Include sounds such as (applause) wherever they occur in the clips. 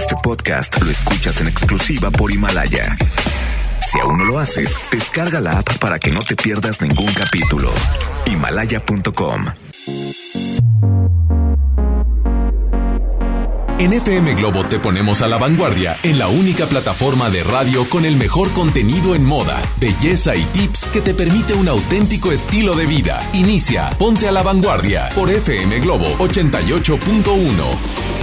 Este podcast lo escuchas en exclusiva por Himalaya. Si aún no lo haces, descarga la app para que no te pierdas ningún capítulo. Himalaya.com. En FM Globo te ponemos a la vanguardia en la única plataforma de radio con el mejor contenido en moda, belleza y tips que te permite un auténtico estilo de vida. Inicia Ponte a la vanguardia por FM Globo 88.1.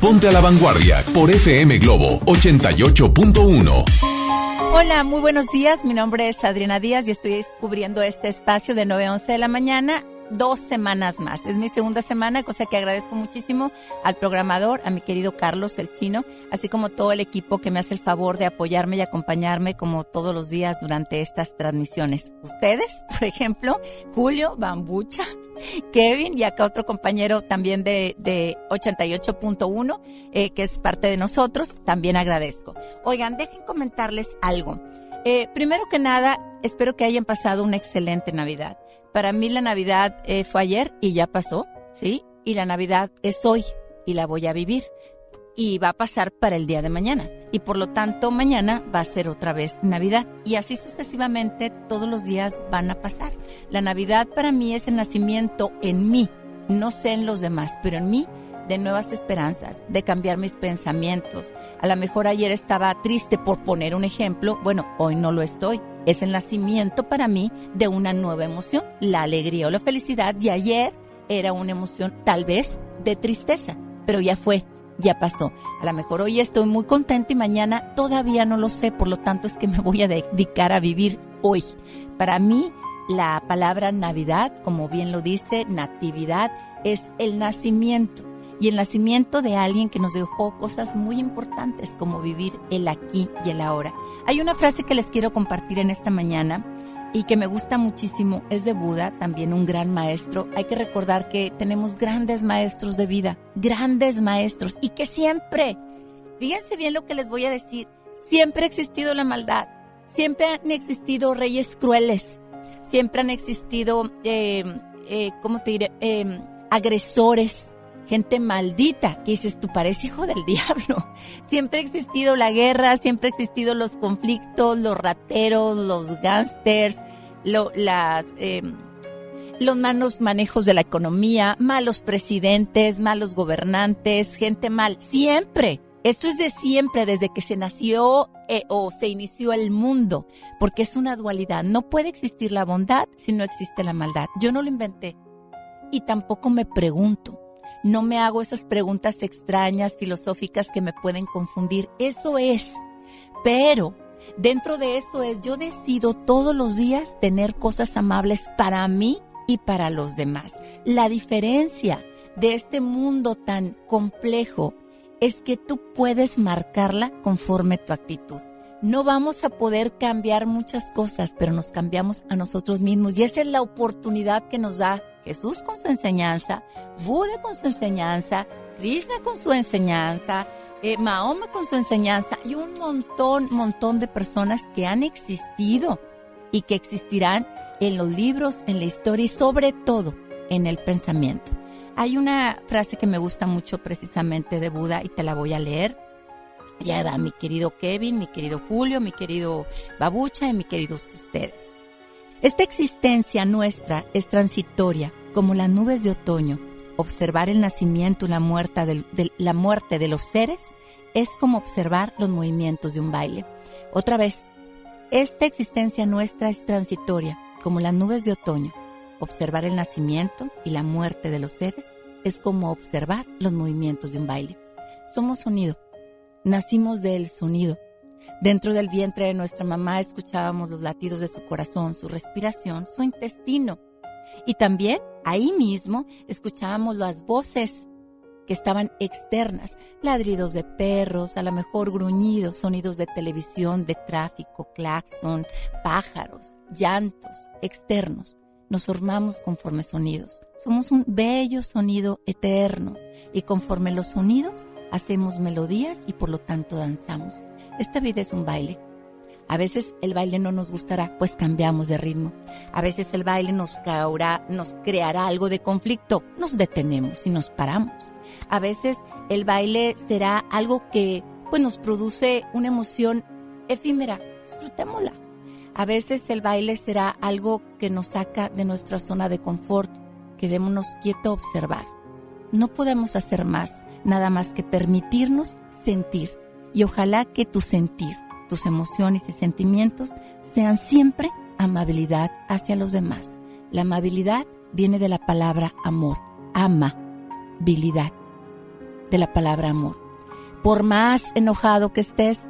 Ponte a la Vanguardia por FM Globo 88.1. Hola, muy buenos días. Mi nombre es Adriana Díaz y estoy descubriendo este espacio de 9 a 11 de la mañana dos semanas más. Es mi segunda semana, cosa que agradezco muchísimo al programador, a mi querido Carlos el Chino, así como todo el equipo que me hace el favor de apoyarme y acompañarme como todos los días durante estas transmisiones. Ustedes, (laughs) por ejemplo, Julio Bambucha, (laughs) Kevin y acá otro compañero también de, de 88.1, eh, que es parte de nosotros, también agradezco. Oigan, dejen comentarles algo. Eh, primero que nada, espero que hayan pasado una excelente Navidad. Para mí la Navidad eh, fue ayer y ya pasó, ¿sí? Y la Navidad es hoy y la voy a vivir. Y va a pasar para el día de mañana. Y por lo tanto, mañana va a ser otra vez Navidad. Y así sucesivamente todos los días van a pasar. La Navidad para mí es el nacimiento en mí. No sé en los demás, pero en mí de nuevas esperanzas, de cambiar mis pensamientos. A lo mejor ayer estaba triste por poner un ejemplo, bueno, hoy no lo estoy. Es el nacimiento para mí de una nueva emoción, la alegría o la felicidad. Y ayer era una emoción tal vez de tristeza, pero ya fue, ya pasó. A lo mejor hoy estoy muy contenta y mañana todavía no lo sé, por lo tanto es que me voy a dedicar a vivir hoy. Para mí, la palabra Navidad, como bien lo dice, natividad, es el nacimiento y el nacimiento de alguien que nos dejó cosas muy importantes como vivir el aquí y el ahora. Hay una frase que les quiero compartir en esta mañana y que me gusta muchísimo, es de Buda, también un gran maestro. Hay que recordar que tenemos grandes maestros de vida, grandes maestros y que siempre, fíjense bien lo que les voy a decir, siempre ha existido la maldad, siempre han existido reyes crueles, siempre han existido, eh, eh, ¿cómo te diré? Eh, agresores, gente maldita, que dices, tú pareces hijo del (laughs) diablo. Siempre ha existido la guerra, siempre ha existido los conflictos, los rateros, los gángsters. Em, los malos manejos de la economía, malos presidentes, malos gobernantes, gente mal, siempre. Esto es de siempre, desde que se nació eh, o se inició el mundo, porque es una dualidad. No puede existir la bondad si no existe la maldad. Yo no lo inventé y tampoco me pregunto no me hago esas preguntas extrañas, filosóficas que me pueden confundir. Eso es. Pero dentro de eso es, yo decido todos los días tener cosas amables para mí y para los demás. La diferencia de este mundo tan complejo es que tú puedes marcarla conforme tu actitud. No vamos a poder cambiar muchas cosas, pero nos cambiamos a nosotros mismos y esa es la oportunidad que nos da Jesús con su enseñanza, Buda con su enseñanza, Krishna con su enseñanza, eh, Mahoma con su enseñanza y un montón, montón de personas que han existido y que existirán en los libros, en la historia y sobre todo en el pensamiento. Hay una frase que me gusta mucho precisamente de Buda y te la voy a leer. Ya va mi querido Kevin, mi querido Julio, mi querido Babucha y mi queridos ustedes. Esta existencia nuestra es transitoria, como las nubes de otoño. Observar el nacimiento y la muerte, de, la muerte de los seres es como observar los movimientos de un baile. Otra vez, esta existencia nuestra es transitoria, como las nubes de otoño. Observar el nacimiento y la muerte de los seres es como observar los movimientos de un baile. Somos sonido. Nacimos del sonido Dentro del vientre de nuestra mamá escuchábamos los latidos de su corazón, su respiración, su intestino. Y también ahí mismo escuchábamos las voces que estaban externas, ladridos de perros, a lo mejor gruñidos, sonidos de televisión, de tráfico, claxon, pájaros, llantos externos. Nos formamos conforme sonidos. Somos un bello sonido eterno y conforme los sonidos hacemos melodías y por lo tanto danzamos. Esta vida es un baile. A veces el baile no nos gustará, pues cambiamos de ritmo. A veces el baile nos caerá, nos creará algo de conflicto, nos detenemos y nos paramos. A veces el baile será algo que pues nos produce una emoción efímera, disfrutémosla. A veces el baile será algo que nos saca de nuestra zona de confort, quedémonos quietos a observar. No podemos hacer más, nada más que permitirnos sentir y ojalá que tu sentir, tus emociones y sentimientos sean siempre amabilidad hacia los demás. La amabilidad viene de la palabra amor, amabilidad. de la palabra amor. Por más enojado que estés,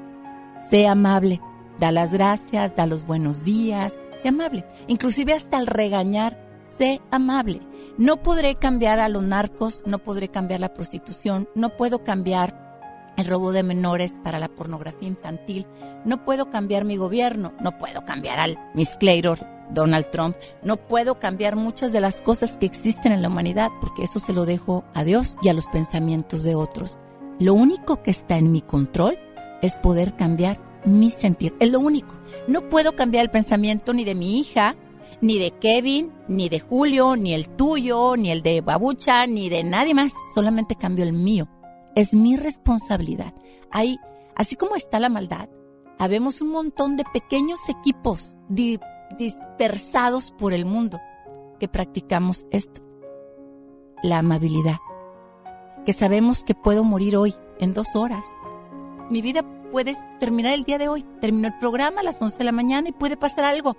sé amable, da las gracias, da los buenos días, sé amable. Inclusive hasta al regañar, sé amable. No podré cambiar a los narcos, no podré cambiar la prostitución, no puedo cambiar el robo de menores para la pornografía infantil, no puedo cambiar mi gobierno, no puedo cambiar al Miss Claytor, Donald Trump, no puedo cambiar muchas de las cosas que existen en la humanidad porque eso se lo dejo a Dios y a los pensamientos de otros. Lo único que está en mi control es poder cambiar mi sentir, es lo único. No puedo cambiar el pensamiento ni de mi hija, ni de Kevin, ni de Julio, ni el tuyo, ni el de Babucha, ni de nadie más. Solamente cambio el mío. Es mi responsabilidad. Ahí, así como está la maldad, habemos un montón de pequeños equipos dispersados por el mundo que practicamos esto. La amabilidad. Que sabemos que puedo morir hoy, en dos horas. Mi vida puede terminar el día de hoy. Terminó el programa a las 11 de la mañana y puede pasar algo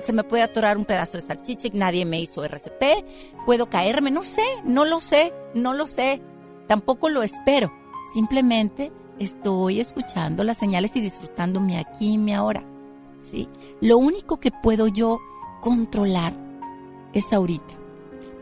se me puede atorar un pedazo de salchicha y nadie me hizo RCP, puedo caerme, no sé, no lo sé, no lo sé, tampoco lo espero, simplemente estoy escuchando las señales y disfrutándome aquí y mi ahora, ¿sí? Lo único que puedo yo controlar es ahorita.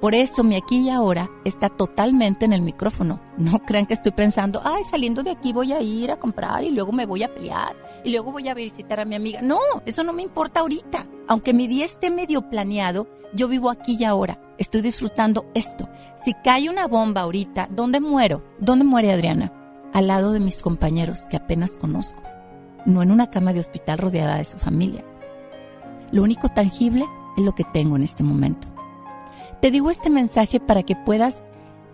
Por eso mi aquí y ahora está totalmente en el micrófono. No (laughs) crean que estoy pensando, ay, saliendo de aquí voy a ir a comprar y luego me voy a pelear y luego voy a visitar a mi amiga. No, eso no me importa ahorita. Aunque mi día esté medio planeado, yo vivo aquí y ahora. Estoy disfrutando esto. Si cae una bomba ahorita, ¿dónde muero? ¿Dónde muere Adriana? Al lado de mis compañeros que apenas conozco. No en una cama de hospital rodeada de su familia. Lo único tangible es lo que tengo en este momento. Te digo este mensaje para que puedas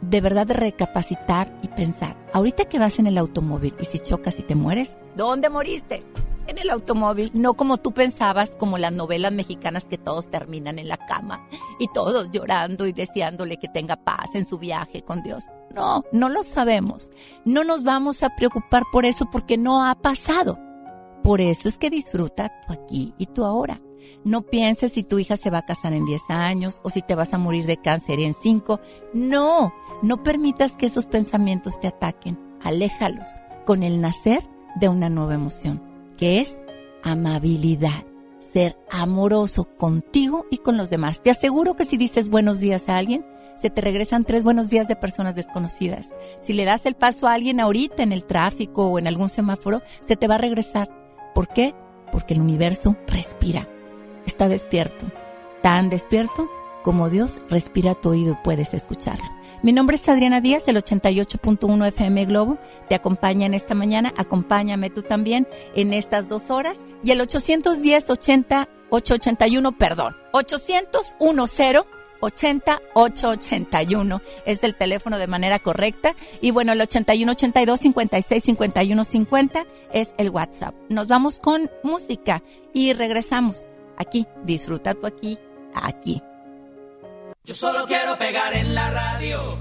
de verdad recapacitar y pensar. Ahorita que vas en el automóvil y si chocas y te mueres, ¿dónde moriste? En el automóvil, no como tú pensabas, como las novelas mexicanas que todos terminan en la cama y todos llorando y deseándole que tenga paz en su viaje con Dios. No, no lo sabemos. No nos vamos a preocupar por eso porque no ha pasado. Por eso es que disfruta tu aquí y tu ahora. No pienses si tu hija se va a casar en 10 años o si te vas a morir de cáncer en 5. No, no permitas que esos pensamientos te ataquen. Aléjalos con el nacer de una nueva emoción, que es amabilidad. Ser amoroso contigo y con los demás. Te aseguro que si dices buenos días a alguien, se te regresan tres buenos días de personas desconocidas. Si le das el paso a alguien ahorita en el tráfico o en algún semáforo, se te va a regresar. ¿Por qué? Porque el universo respira está despierto, tan despierto como Dios respira tu oído y puedes escucharlo. Mi nombre es Adriana Díaz, el 88.1 FM Globo. Te acompaña en esta mañana. Acompáñame tú también en estas dos horas. Y el 810 80 881, perdón, 801 0 80 881 es del teléfono de manera correcta. Y bueno, el 81 82 56 51 50 es el WhatsApp. Nos vamos con música y regresamos aquí, disfruta aquí, aquí. Yo solo quiero pegar en la radio.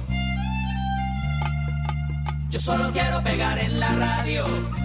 Yo solo quiero pegar en la radio.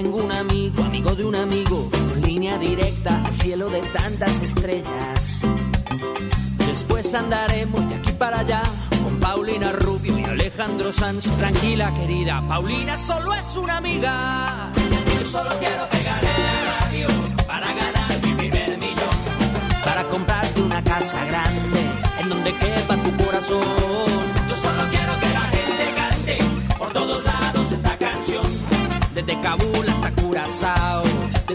Un amigo, amigo de un amigo, línea directa al cielo de tantas estrellas. Después andaremos de aquí para allá con Paulina Rubio y Aleja Alejandro Sanz, tranquila querida, Paulina solo es una amiga. Yo solo quiero pegar en la radio para ganar mi primer millón, para comprarte una casa grande en donde quepa tu corazón.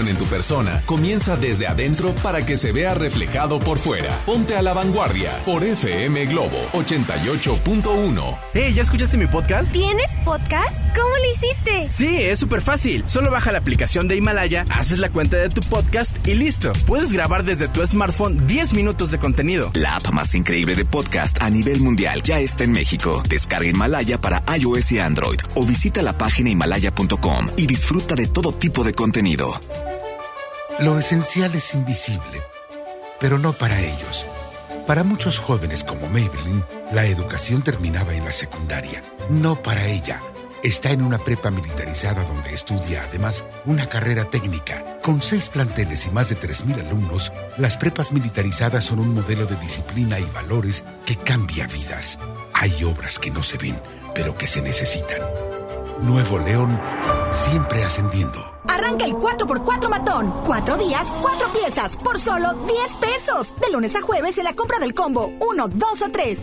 En tu persona, comienza desde adentro para que se vea reflejado por fuera. Ponte a la vanguardia por FM Globo 88.1. Hey, ¿ya escuchaste mi podcast? ¿Tienes podcast? ¿Cómo lo hiciste? Sí, es súper fácil. Solo baja la aplicación de Himalaya, haces la cuenta de tu podcast y listo. Puedes grabar desde tu smartphone 10 minutos de contenido. La app más increíble de podcast a nivel mundial ya está en México. Descarga Himalaya para iOS y Android o visita la página himalaya.com y disfruta de todo tipo de contenido. Lo esencial es invisible, pero no para ellos. Para muchos jóvenes como Maybelline, la educación terminaba en la secundaria. No para ella. Está en una prepa militarizada donde estudia además una carrera técnica. Con seis planteles y más de 3.000 alumnos, las prepas militarizadas son un modelo de disciplina y valores que cambia vidas. Hay obras que no se ven, pero que se necesitan. Nuevo León, siempre ascendiendo. Arranca el 4x4 matón. Cuatro días, cuatro piezas, por solo 10 pesos. De lunes a jueves en la compra del combo 1, 2 o 3.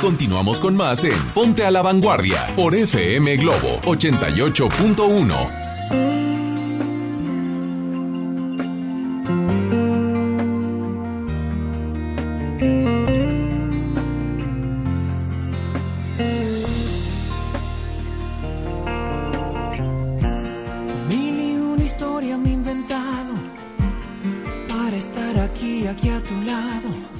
Continuamos con más en Ponte a la Vanguardia por FM Globo 88.1. Mil y una historia me he inventado para estar aquí, aquí a tu lado.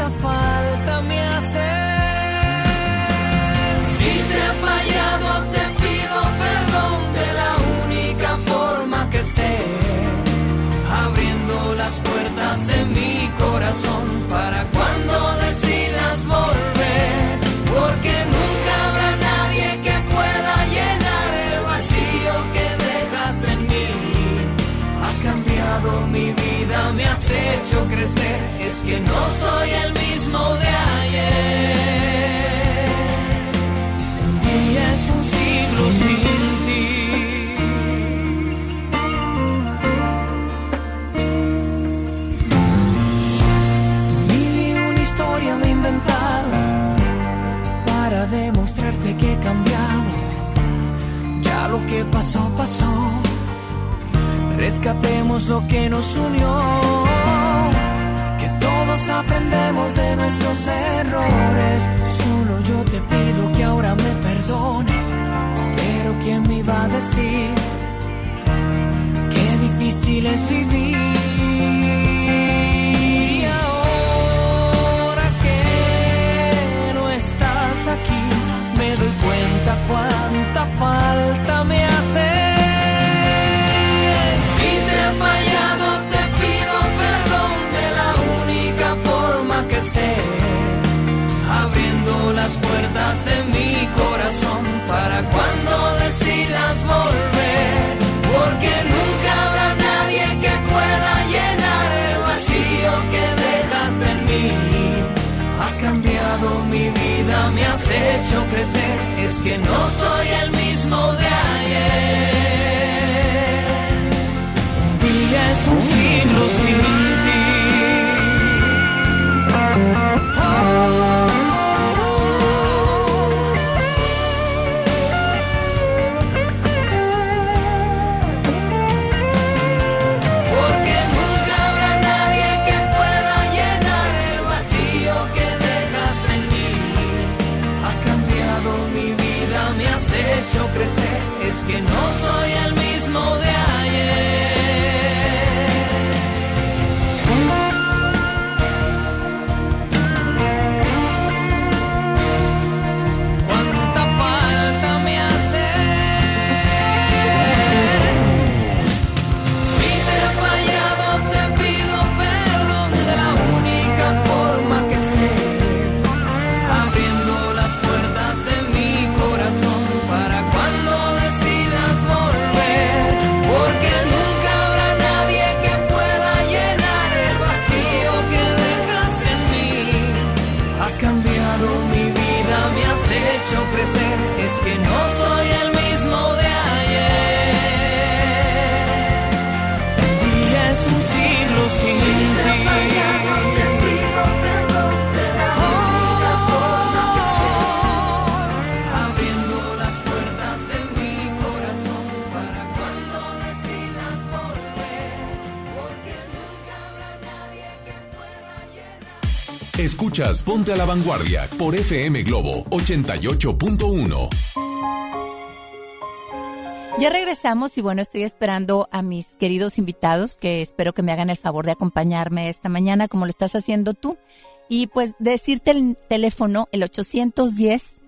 cuánta falta me hace. Si te he fallado, te pido perdón de la única forma que sé, abriendo las puertas de mi corazón para cuando hecho crecer, es que no soy el mismo de ayer. Un día es un siglo sin ti. Mil y una historia me he inventado para demostrarte que he cambiado. Ya lo que pasó, pasó. Rescatemos lo que nos unió. Aprendemos de nuestros errores. Solo yo te pido que ahora me perdones. Pero ¿quién me iba a decir? Qué difícil es vivir. Y ahora que no estás aquí, me doy cuenta cuánta falta me hace. Hecho crecer, es que no soy el mismo de ayer. Un día es un siglo sin Ponte a la Vanguardia por FM Globo 88.1. Ya regresamos y bueno, estoy esperando a mis queridos invitados que espero que me hagan el favor de acompañarme esta mañana como lo estás haciendo tú. Y pues decirte el teléfono, el 810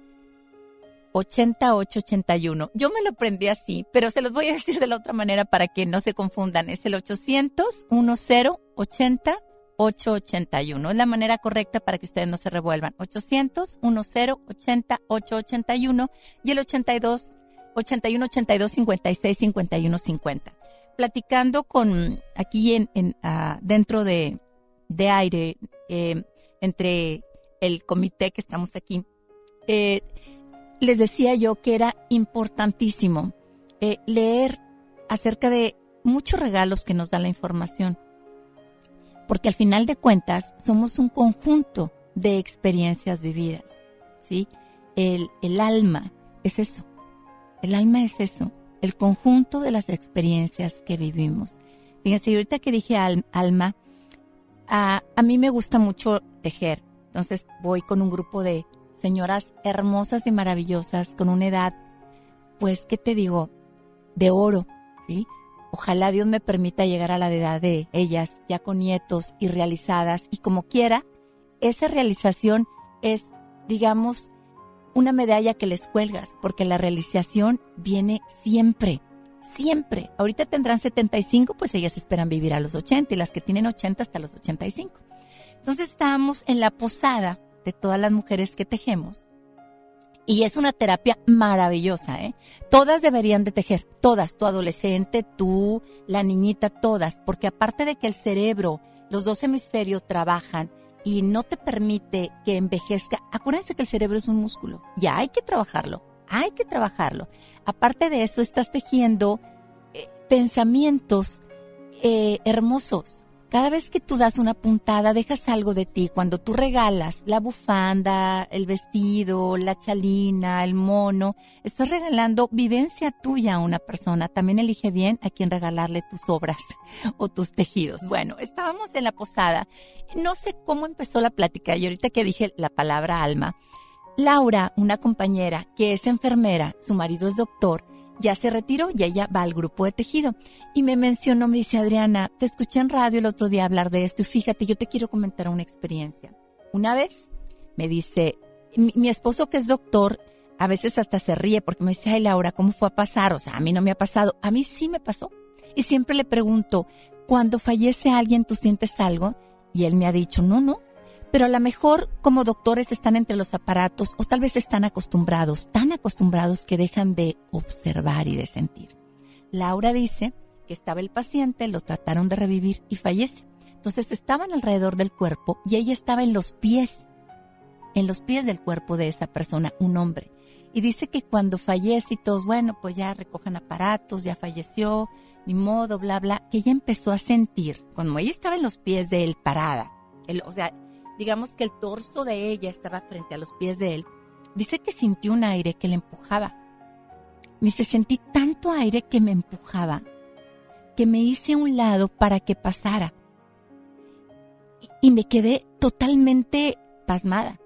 8881. Yo me lo aprendí así, pero se los voy a decir de la otra manera para que no se confundan. Es el 800 10 80 881. Es la manera correcta para que ustedes no se revuelvan. 800 10 80 881 y el 82 81 82 56 51 50. Platicando con aquí en, en uh, dentro de, de aire eh, entre el comité que estamos aquí, eh, les decía yo que era importantísimo eh, leer acerca de muchos regalos que nos da la información, porque al final de cuentas somos un conjunto de experiencias vividas, ¿sí? El, el alma es eso, el alma es eso, el conjunto de las experiencias que vivimos. Fíjense, ahorita que dije alma, a, a mí me gusta mucho tejer, entonces voy con un grupo de señoras hermosas y maravillosas con una edad, pues, ¿qué te digo? De oro, ¿sí? Ojalá Dios me permita llegar a la edad de ellas, ya con nietos y realizadas, y como quiera, esa realización es, digamos, una medalla que les cuelgas, porque la realización viene siempre, siempre. Ahorita tendrán 75, pues ellas esperan vivir a los 80 y las que tienen 80 hasta los 85. Entonces estábamos en la posada de todas las mujeres que tejemos. Y es una terapia maravillosa, ¿eh? Todas deberían de tejer, todas, tu adolescente, tú, la niñita, todas, porque aparte de que el cerebro, los dos hemisferios trabajan y no te permite que envejezca, acuérdense que el cerebro es un músculo, ya hay que trabajarlo, hay que trabajarlo. Aparte de eso, estás tejiendo eh, pensamientos eh, hermosos, cada vez que tú das una puntada, dejas algo de ti. Cuando tú regalas la bufanda, el vestido, la chalina, el mono, estás regalando vivencia tuya a una persona. También elige bien a quien regalarle tus obras (laughs) o tus tejidos. Bueno, estábamos en la posada. No sé cómo empezó la plática y ahorita que dije la palabra alma, Laura, una compañera que es enfermera, su marido es doctor, ya se retiró y ella va al grupo de tejido. Y me mencionó, me dice, Adriana, te escuché en radio el otro día hablar de esto y fíjate, yo te quiero comentar una experiencia. Una vez me dice, mi, esposo que es doctor, a veces hasta se ríe porque me dice, ay Laura, ¿cómo fue a pasar? O sea, a mí no me ha pasado, a mí sí me pasó. Y siempre le pregunto, cuando fallece alguien, ¿tú sientes algo? Y él me ha dicho, no, no, pero a lo mejor como doctores están entre los aparatos o tal vez están acostumbrados, tan acostumbrados que dejan de observar y de sentir. Laura dice que estaba el paciente, lo trataron de revivir y fallece. Entonces estaban alrededor del cuerpo y ella estaba en los pies, en los pies del cuerpo de esa persona, un hombre. Y dice que cuando fallece y todos, bueno, pues ya recojan aparatos, ya falleció, ni modo, bla, bla, que ella empezó a sentir, cuando ella estaba en los pies de él parada, o sea, digamos que el torso de ella estaba frente a los pies de él, dice que sintió un aire que le empujaba. Dice, sentí tanto aire que me empujaba, que me hice a un lado para que pasara. Y me quedé totalmente pasmada.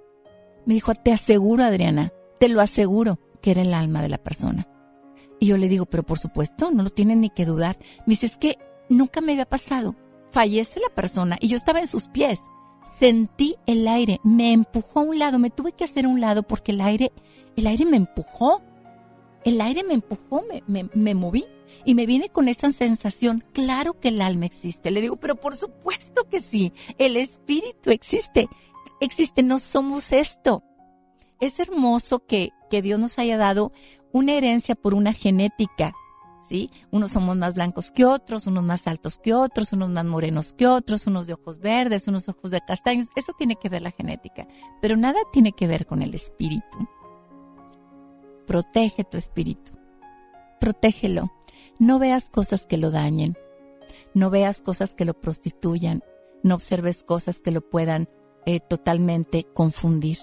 Me dijo, te aseguro, Adriana, te lo aseguro que era el alma de la persona. Y yo le digo, pero por supuesto, no lo tienen ni que dudar. Me dice, es que nunca me había pasado. Fallece la persona y yo estaba en sus pies sentí el aire, me empujó a un lado, me tuve que hacer a un lado porque el aire, el aire me empujó, el aire me empujó, me, me, moví y me viene con esa sensación, claro que el alma existe. Le digo, pero por supuesto que sí, el espíritu existe, existe, no somos esto. Es hermoso que, que Dios nos haya dado una herencia por una genética ¿sí? Unos somos más blancos que otros, unos más altos que otros, unos más morenos que otros, unos de ojos verdes, unos ojos de castaños. Eso tiene que ver la genética, pero nada tiene que ver con el espíritu. Protege tu espíritu. Protégelo. No veas cosas que lo dañen. No veas cosas que lo prostituyan. No observes cosas que lo puedan eh, totalmente confundir.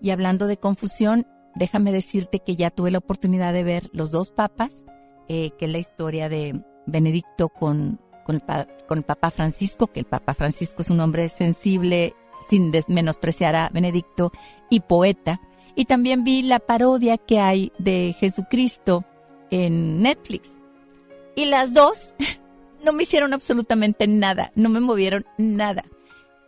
Y hablando de confusión, déjame decirte que ya tuve la oportunidad de ver los dos papas eh, que es la historia de Benedicto con, con, el, con el Papa Francisco, que el Papa Francisco es un hombre sensible sin menospreciar a Benedicto, y poeta. Y también vi la parodia que hay de Jesucristo en Netflix. Y las dos (laughs) no me hicieron absolutamente nada, no me movieron nada.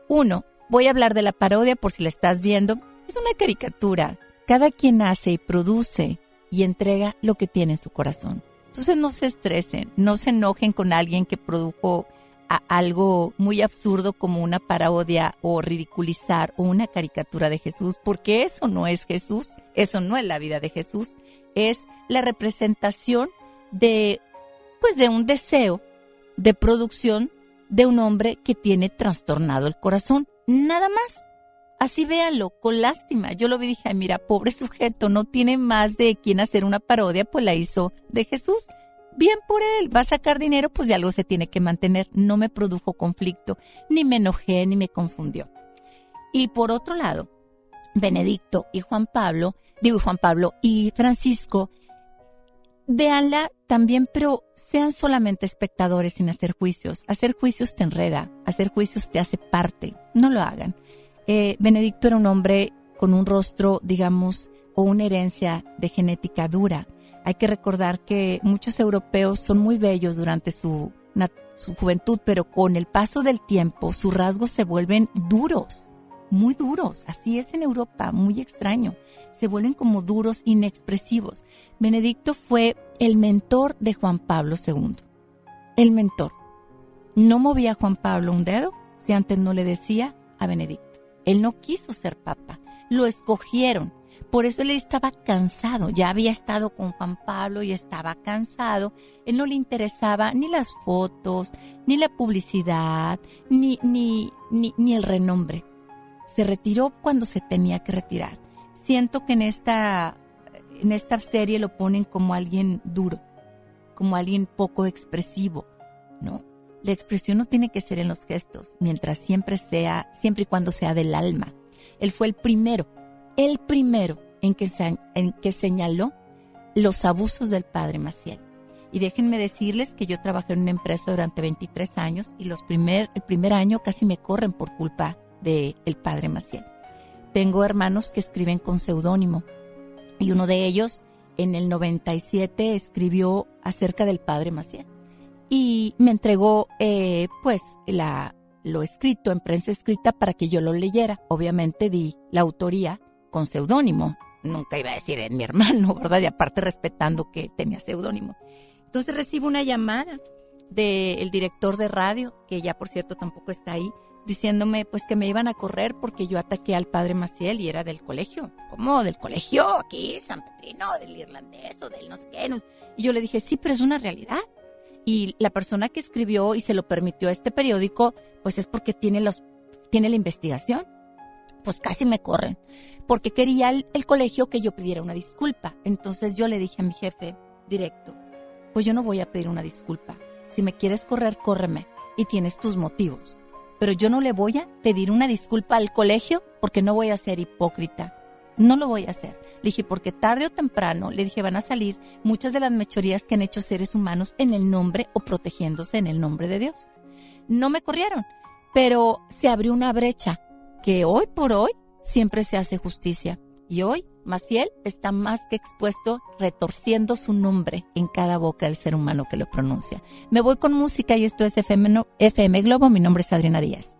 Uno, voy a hablar de la parodia por si la estás viendo. Es una caricatura. Cada quien hace y produce y entrega lo que tiene en su corazón. Entonces no se estresen, no se enojen con alguien que produjo algo muy absurdo como una parodia o ridiculizar o una caricatura de Jesús, porque eso no es Jesús, eso no es la vida de Jesús, es la representación de pues de un deseo de producción de un hombre que tiene trastornado el corazón, nada más. Así véanlo, con lástima. Yo lo vi y dije, mira, pobre sujeto, no tiene más de quién hacer una parodia, pues la hizo de Jesús. Bien por él, va a sacar dinero, pues de algo se tiene que mantener. No me produjo conflicto, ni me enojé, ni me confundió. Y por otro lado, Benedicto y Juan Pablo, digo Juan Pablo y Francisco, véanla también, pero sean solamente espectadores sin hacer juicios. Hacer juicios te enreda, hacer juicios te hace parte. No lo hagan. Eh, Benedicto era un hombre con un rostro, digamos, o una herencia de genética dura. Hay que recordar que muchos europeos son muy bellos durante su, su juventud, pero con el paso del tiempo sus rasgos se vuelven duros, muy duros. Así es en Europa, muy extraño. Se vuelven como duros, inexpresivos. Benedicto fue el mentor de Juan Pablo II. El mentor. No movía a Juan Pablo un dedo si antes no le decía a Benedicto. Él no quiso ser papa, lo escogieron. Por eso él estaba cansado, ya había estado con Juan Pablo y estaba cansado. Él no le interesaba ni las fotos, ni la publicidad, ni, ni, ni, ni el renombre. Se retiró cuando se tenía que retirar. Siento que en esta, en esta serie lo ponen como alguien duro, como alguien poco expresivo, ¿no? La expresión no tiene que ser en los gestos, mientras siempre sea, siempre y cuando sea del alma. Él fue el primero, el primero en que, en que señaló los abusos del padre Maciel. Y déjenme decirles que yo trabajé en una empresa durante 23 años y los primer, el primer año casi me corren por culpa del el padre Maciel. Tengo hermanos que escriben con seudónimo y uno de ellos en el 97 escribió acerca del padre Maciel y me entregó eh, pues la, lo escrito en prensa escrita para que yo lo leyera. Obviamente di la autoría con seudónimo. Nunca iba a decir en mi hermano, (laughs) ¿verdad? Y aparte respetando que tenía seudónimo. Entonces recibo una llamada del director de radio, que ya por cierto tampoco está ahí, diciéndome pues que me iban a correr porque yo ataqué al padre Maciel y era del colegio. ¿Cómo? ¿Del colegio? Aquí, San Petrino, del irlandés o del no sé qué. Y yo le dije, sí, pero es una realidad y la persona que escribió y se lo permitió a este periódico, pues es porque tiene los tiene la investigación. Pues casi me corren, porque quería el, el colegio que yo pidiera una disculpa. Entonces yo le dije a mi jefe directo, pues yo no voy a pedir una disculpa. Si me quieres correr, córreme y tienes tus motivos. Pero yo no le voy a pedir una disculpa al colegio porque no voy a ser hipócrita. No lo voy a hacer. Le dije, porque tarde o temprano, le dije, van a salir muchas de las mechorías que han hecho seres humanos en el nombre o protegiéndose en el nombre de Dios. No me corrieron, pero se abrió una brecha que hoy por hoy siempre se hace justicia. Y hoy Maciel está más que expuesto retorciendo su nombre en cada boca del ser humano que lo pronuncia. Me voy con música y esto es FM, FM Globo. Mi nombre es Adriana Díaz.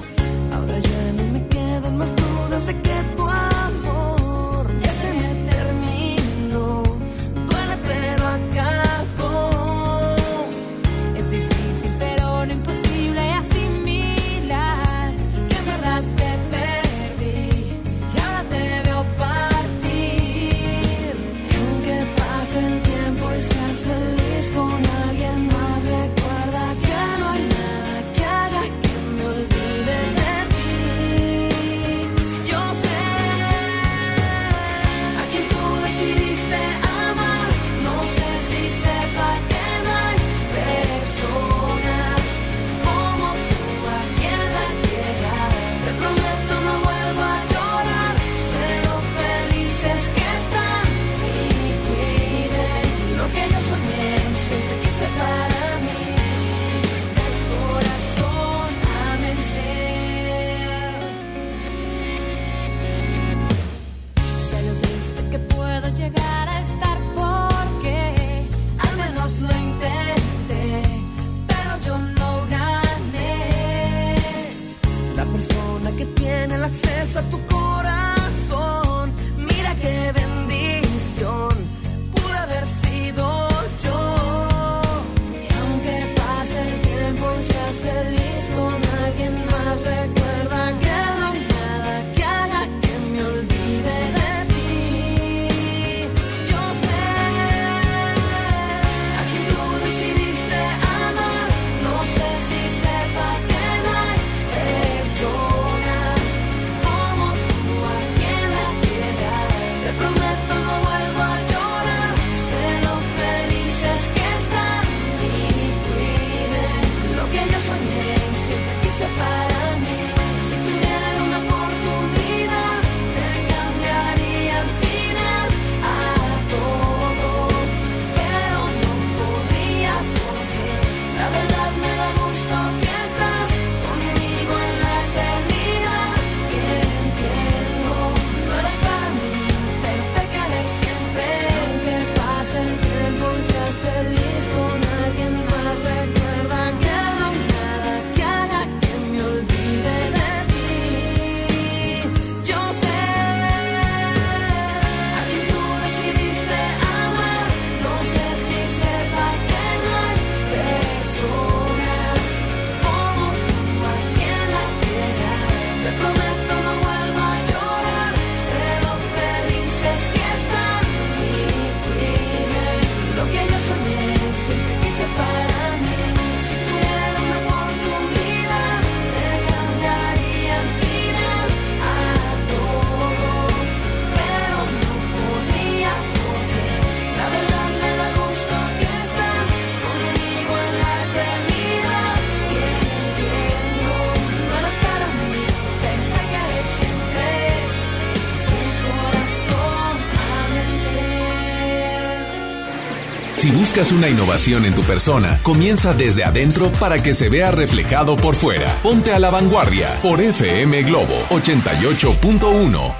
buscas una innovación en tu persona, comienza desde adentro para que se vea reflejado por fuera. Ponte a la vanguardia por FM Globo 88.1.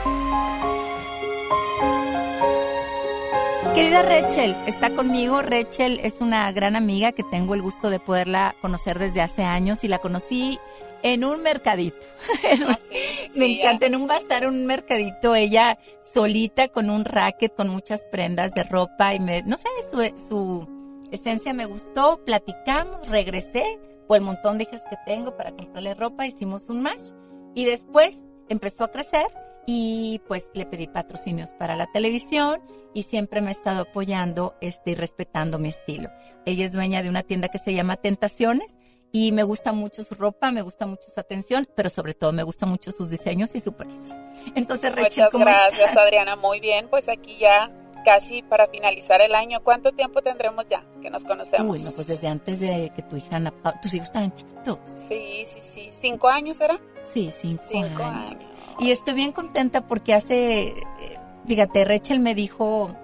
Querida Rachel, está conmigo. Rachel es una gran amiga que tengo el gusto de poderla conocer desde hace años y la conocí en un mercadito. (laughs) me encanta, en un bazar, un mercadito, ella solita con un racket, con muchas prendas de ropa y me, no sé, su, su esencia me gustó, platicamos, regresé por el montón de hijas que tengo para comprarle ropa, hicimos un match y después empezó a crecer y pues le pedí patrocinios para la televisión y siempre me ha estado apoyando este, y respetando mi estilo. Ella es dueña de una tienda que se llama Tentaciones y me gusta mucho su ropa, me gusta mucho su atención, pero sobre todo me gusta mucho sus diseños y su precio. Entonces, Rachel, Muchas ¿cómo gracias, estás? Adriana. Muy bien, pues aquí ya casi para finalizar el año. ¿Cuánto tiempo tendremos ya que nos conocemos? Uy, no, pues desde antes de que tu hija Ana Paula, tus hijos estaban chiquitos. Sí, sí, sí. ¿Cinco años era? Sí, cinco, Cinco años. Y estoy bien contenta porque hace, eh, fíjate, Rachel me dijo,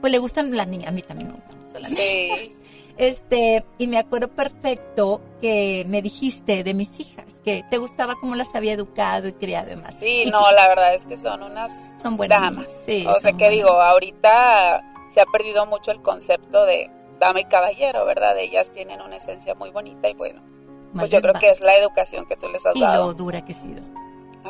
pues le gustan las niñas, a mí también me gustan mucho las niñas. Sí. Este, y me acuerdo perfecto que me dijiste de mis hijas, que te gustaba cómo las había educado y criado y demás. Sí, Y no, que la verdad es que son unas son buenas damas. Sí, o sea que buenas. digo, ahorita se ha perdido mucho el concepto de dama y caballero, ¿verdad? Ellas tienen una esencia muy bonita y bueno, pues Más yo creo que es la educación que tú les has Y dado. lo dura que he sido.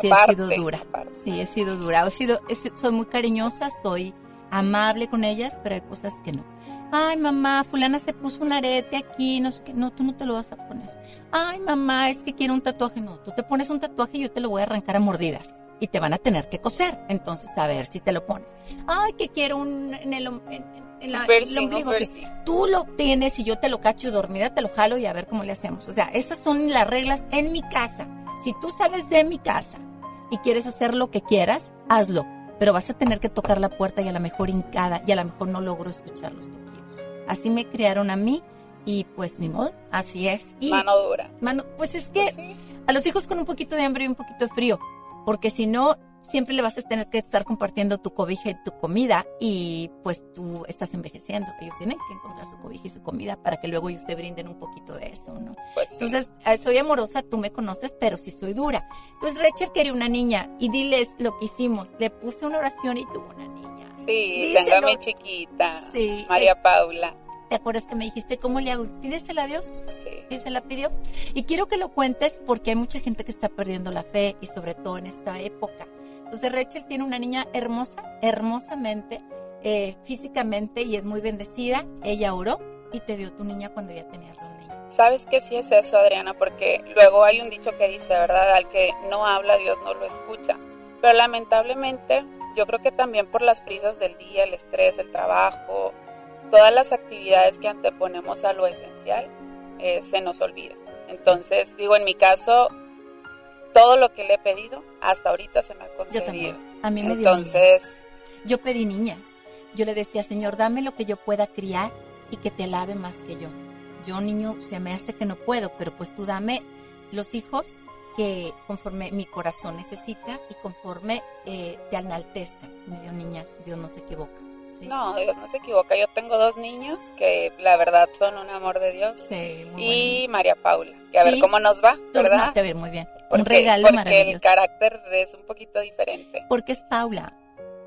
Sí, Aparte, he sido dura. Sí, he sido dura. He sido, he sido- soy muy cariñosa, soy amable con ellas, pero hay cosas que no. Ay, mamá, fulana se puso un arete aquí, no sé qué. No, tú no te lo vas a poner. Ay, mamá, es que quiero un tatuaje. No, tú te pones un tatuaje y yo te lo voy a arrancar a mordidas. Y te van a tener que coser. Entonces, a ver si te lo pones. Ay, que quiero un en el, en, en- la- el ombligo. que. Tú lo tienes y yo te lo cacho dormida, te lo jalo y a ver cómo le hacemos. O sea, esas son las reglas en mi casa. Si tú sales de mi casa y quieres hacer lo que quieras, hazlo. Pero vas a tener que tocar la puerta y a lo mejor hincada y a lo mejor no logro escuchar los toquidos. Así me criaron a mí y pues ni modo, así es. Y, Mano dura. Mano, pues es que a los hijos con un poquito de hambre y un poquito de frío, porque si no, siempre le vas a tener que estar compartiendo tu cobija y tu comida y pues tú estás envejeciendo. Ellos tienen que encontrar su cobija y su comida para que luego ellos te brinden un poquito de eso, ¿no? Entonces, eh, soy amorosa, tú me conoces, pero sí soy dura. Entonces, Rachel quería una niña y diles lo que hicimos. Le puse una oración y tuvo una niña. Sí, Díselo. tengo a mi chiquita, Sí. María Paula. ¿Te acuerdas que me dijiste cómo le hago? Pídesela a Dios. Sí. Y se la pidió. Y quiero que lo cuentes porque hay mucha gente que está perdiendo la fe y sobre todo en esta época. Entonces Rachel tiene una niña hermosa, hermosamente, eh, físicamente y es muy bendecida. Ella oró y te dio tu niña cuando ya tenías dos niños. ¿Sabes que sí es eso, Adriana? Porque luego hay un dicho que dice, ¿verdad? Al que no habla, Dios no lo escucha. Pero lamentablemente, yo creo que también por las prisas del día, el estrés, el trabajo, todas las actividades que anteponemos a lo esencial, eh, se nos olvida. Entonces, digo, en mi caso, todo lo que le he pedido, hasta ahorita se me ha Yo concedido. también. A mí me dio Entonces, niñas. Yo pedí niñas. Yo le decía, Señor, dame lo que yo pueda criar y que te lave más que yo. Yo, niño, se me hace que no puedo, pero pues tú dame los hijos que conforme mi corazón necesita y conforme eh, te enaltezcan. Me dio niñas, Dios no se equivoca. ¿sí? no, Dios no se equivoca. Yo tengo dos niños que la verdad son un amor de Dios. Sí, muy y María Paula, que a ver Sí. cómo nos va, ¿verdad? no, te ir muy bien. Porque, un regalo porque maravilloso. el carácter es un poquito diferente. Porque es Paula.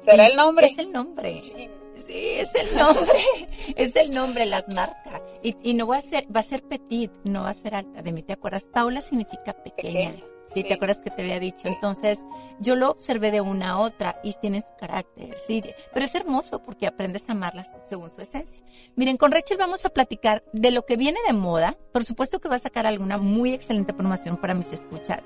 ¿Será el nombre? Es el nombre. Sí, es el nombre. (laughs) es el nombre, las marca. Y, y no va a ser, va a ser petit, no va a ser alta. De mí, ¿te acuerdas? Paula significa pequeña. Pequeña, Sí, sí. ¿te acuerdas que te había dicho? Entonces, yo lo observé de una a otra y tiene su carácter, sí. Pero es hermoso porque aprendes a amarlas según su esencia. Miren, con Rachel vamos a platicar de lo que viene de moda. Por supuesto que va a sacar alguna muy excelente promoción para mis escuchas.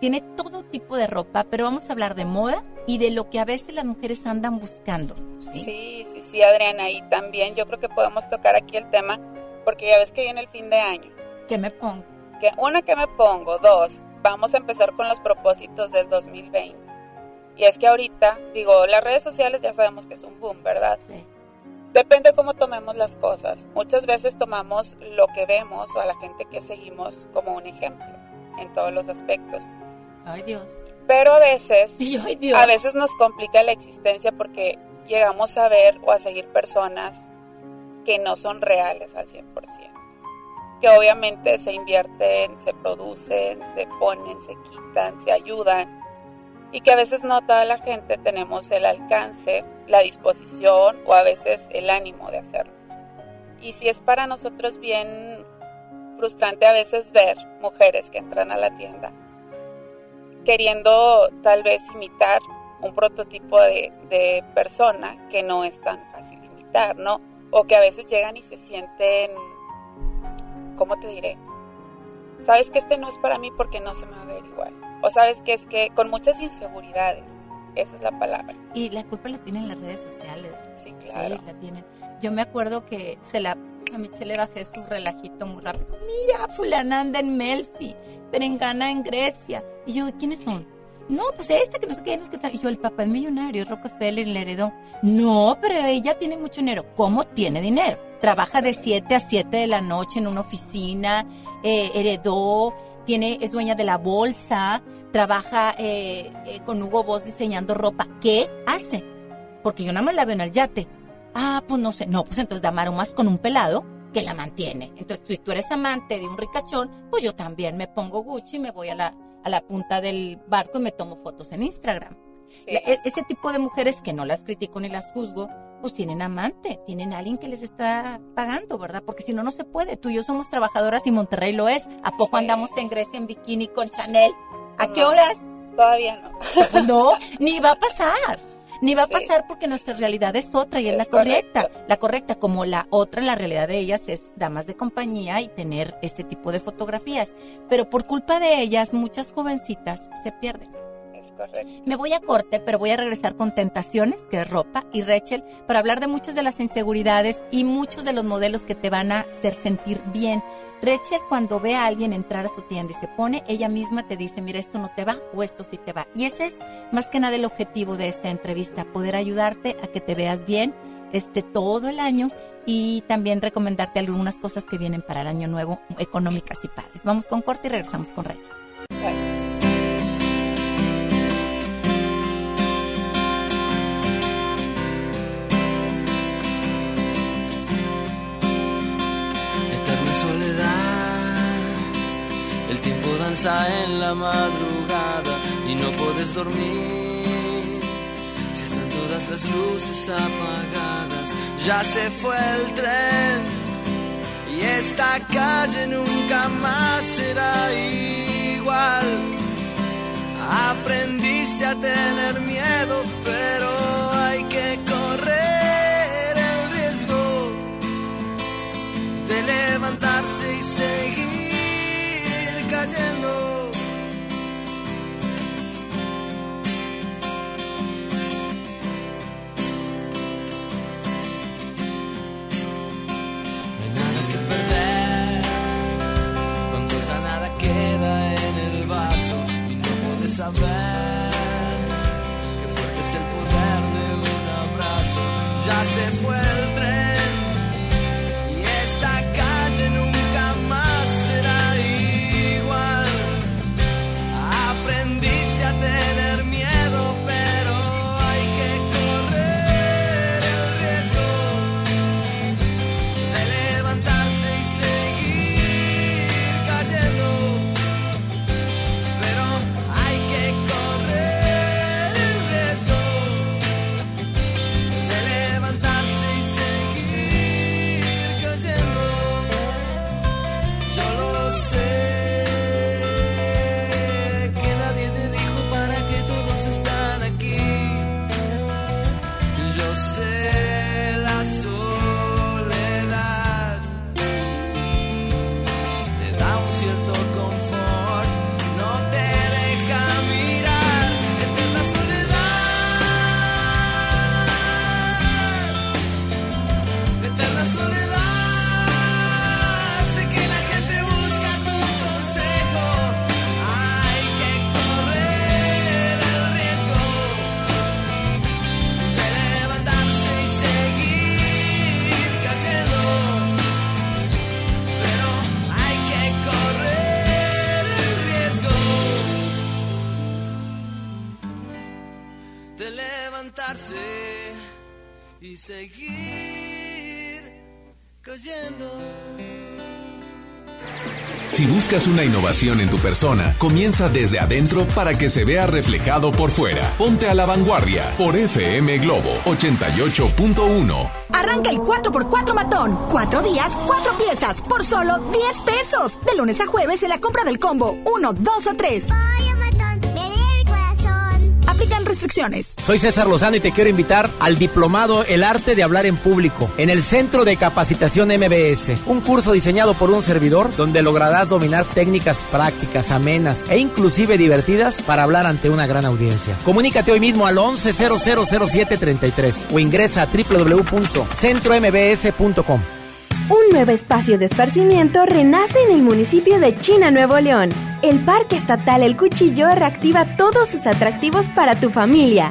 Tiene todo tipo de ropa, pero vamos a hablar de moda y de lo que a veces las mujeres andan buscando. ¿sí? Sí, sí, sí, Adriana. Y también yo creo que podemos tocar aquí el tema, porque ya ves que viene el fin de año. ¿Qué me pongo? Que una que me pongo, dos, vamos a empezar con los propósitos del 2020. Y es que ahorita, digo, las redes sociales ya sabemos que es un boom, ¿verdad? Sí. Depende cómo tomemos las cosas. Muchas veces tomamos lo que vemos o a la gente que seguimos como un ejemplo en todos los aspectos. Ay, Dios. Pero a veces, Sí, (laughs) ay, Dios. a veces nos complica la existencia porque llegamos a ver o a seguir personas que no son reales al 100%. Que obviamente se invierten, se producen, se ponen, se quitan, se ayudan. Y que a veces no toda la gente tenemos el alcance, la disposición o a veces el ánimo de hacerlo. Y si es para nosotros bien frustrante a veces ver mujeres que entran a la tienda queriendo tal vez imitar un prototipo de, de persona que no es tan fácil imitar, ¿no? O que a veces llegan y se sienten, ¿cómo te diré? Sabes que este no es para mí porque no se me va a ver igual. O sabes que es que con muchas inseguridades, esa es la palabra. Y la culpa la tienen las redes sociales. Sí, claro. Sí, la tienen. Yo me acuerdo que se la a Michelle le bajé su relajito muy rápido. Mira, fulana anda en Melfi, Perengana en Grecia. Y yo, ¿quiénes son? No, pues esta que no sé qué, no sé qué. Y yo, el papá es millonario, Rockefeller le heredó. No, pero ella tiene mucho dinero. ¿Cómo tiene dinero? Trabaja de 7 a 7 de la noche en una oficina, eh, heredó, tiene, es dueña de la bolsa, trabaja eh, eh, con Hugo Boss diseñando ropa. ¿Qué hace? Porque yo nada más la veo en el yate. Ah, pues no sé. No, pues entonces da más con un pelado que la mantiene. Entonces, si tú eres amante de un ricachón, pues yo también me pongo Gucci y me voy a la, a la punta del barco y me tomo fotos en Instagram. E- ese tipo de mujeres que no las critico ni las juzgo, pues tienen amante, tienen alguien que les está pagando, ¿verdad? Porque si no, no se puede. Tú y yo somos trabajadoras y Monterrey lo es. ¿A poco andamos en Grecia en bikini con Chanel? ¿A qué horas? Todavía no. No, (laughs) ni va a pasar. Ni va a pasar porque nuestra realidad es otra y es, la correcta. La correcta, como la otra, la realidad de ellas es damas de compañía y tener este tipo de fotografías. Pero por culpa de ellas, muchas jovencitas se pierden. Me voy a corte, pero voy a regresar con Tentaciones, que es ropa, y Rachel, para hablar de muchas de las inseguridades y muchos de los modelos que te van a hacer sentir bien. Rachel, cuando ve a alguien entrar a su tienda y se pone, ella misma te dice, mira, esto no te va o esto sí te va. Y ese es más que nada el objetivo de esta entrevista, poder ayudarte a que te veas bien este todo el año y también recomendarte algunas cosas que vienen para el año nuevo, económicas y padres. Vamos con corte y regresamos con Rachel. Soledad, el tiempo danza en la madrugada y no puedes dormir. Si están todas las luces apagadas, ya se fue el tren y esta calle nunca más será igual. Aprendiste a tener miedo, pero hay que levantarse y seguir cayendo. Buscas una innovación en tu persona, comienza desde adentro para que se vea reflejado por fuera. Ponte a la vanguardia por FM Globo 88.1. Arranca el 4x4 matón. Cuatro días, cuatro piezas, por solo 10 pesos. De lunes a jueves en la compra del combo 1, 2 o 3. Soy César Lozano y te quiero invitar al diplomado El arte de hablar en público en el Centro de Capacitación MBS, un curso diseñado por un servidor donde lograrás dominar técnicas prácticas, amenas e inclusive divertidas para hablar ante una gran audiencia. Comunícate hoy mismo al 11000733 o ingresa a www.centrombs.com. Un nuevo espacio de esparcimiento renace en el municipio de China, Nuevo León. El Parque Estatal El Cuchillo reactiva todos sus atractivos para tu familia.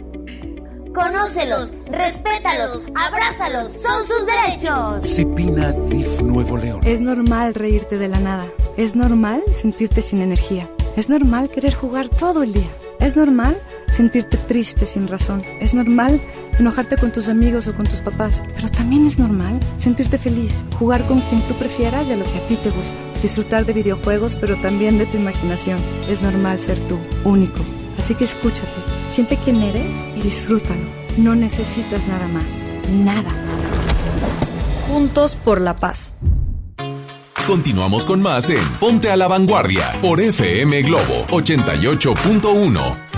Conócelos, respétalos, abrázalos, son sus derechos. Cipina DIF Nuevo León. Es normal reírte de la nada. Es normal sentirte sin energía. Es normal querer jugar todo el día. Es normal sentirte triste sin razón. Es normal enojarte con tus amigos o con tus papás. Pero también es normal sentirte feliz, jugar con quien tú prefieras y a lo que a ti te gusta. Disfrutar de videojuegos, pero también de tu imaginación. Es normal ser tú, único. Así que escúchate, siente quién eres y disfrútalo. No necesitas nada más. Nada. Juntos por la paz. Continuamos con más en Ponte a la Vanguardia por FM Globo 88.1.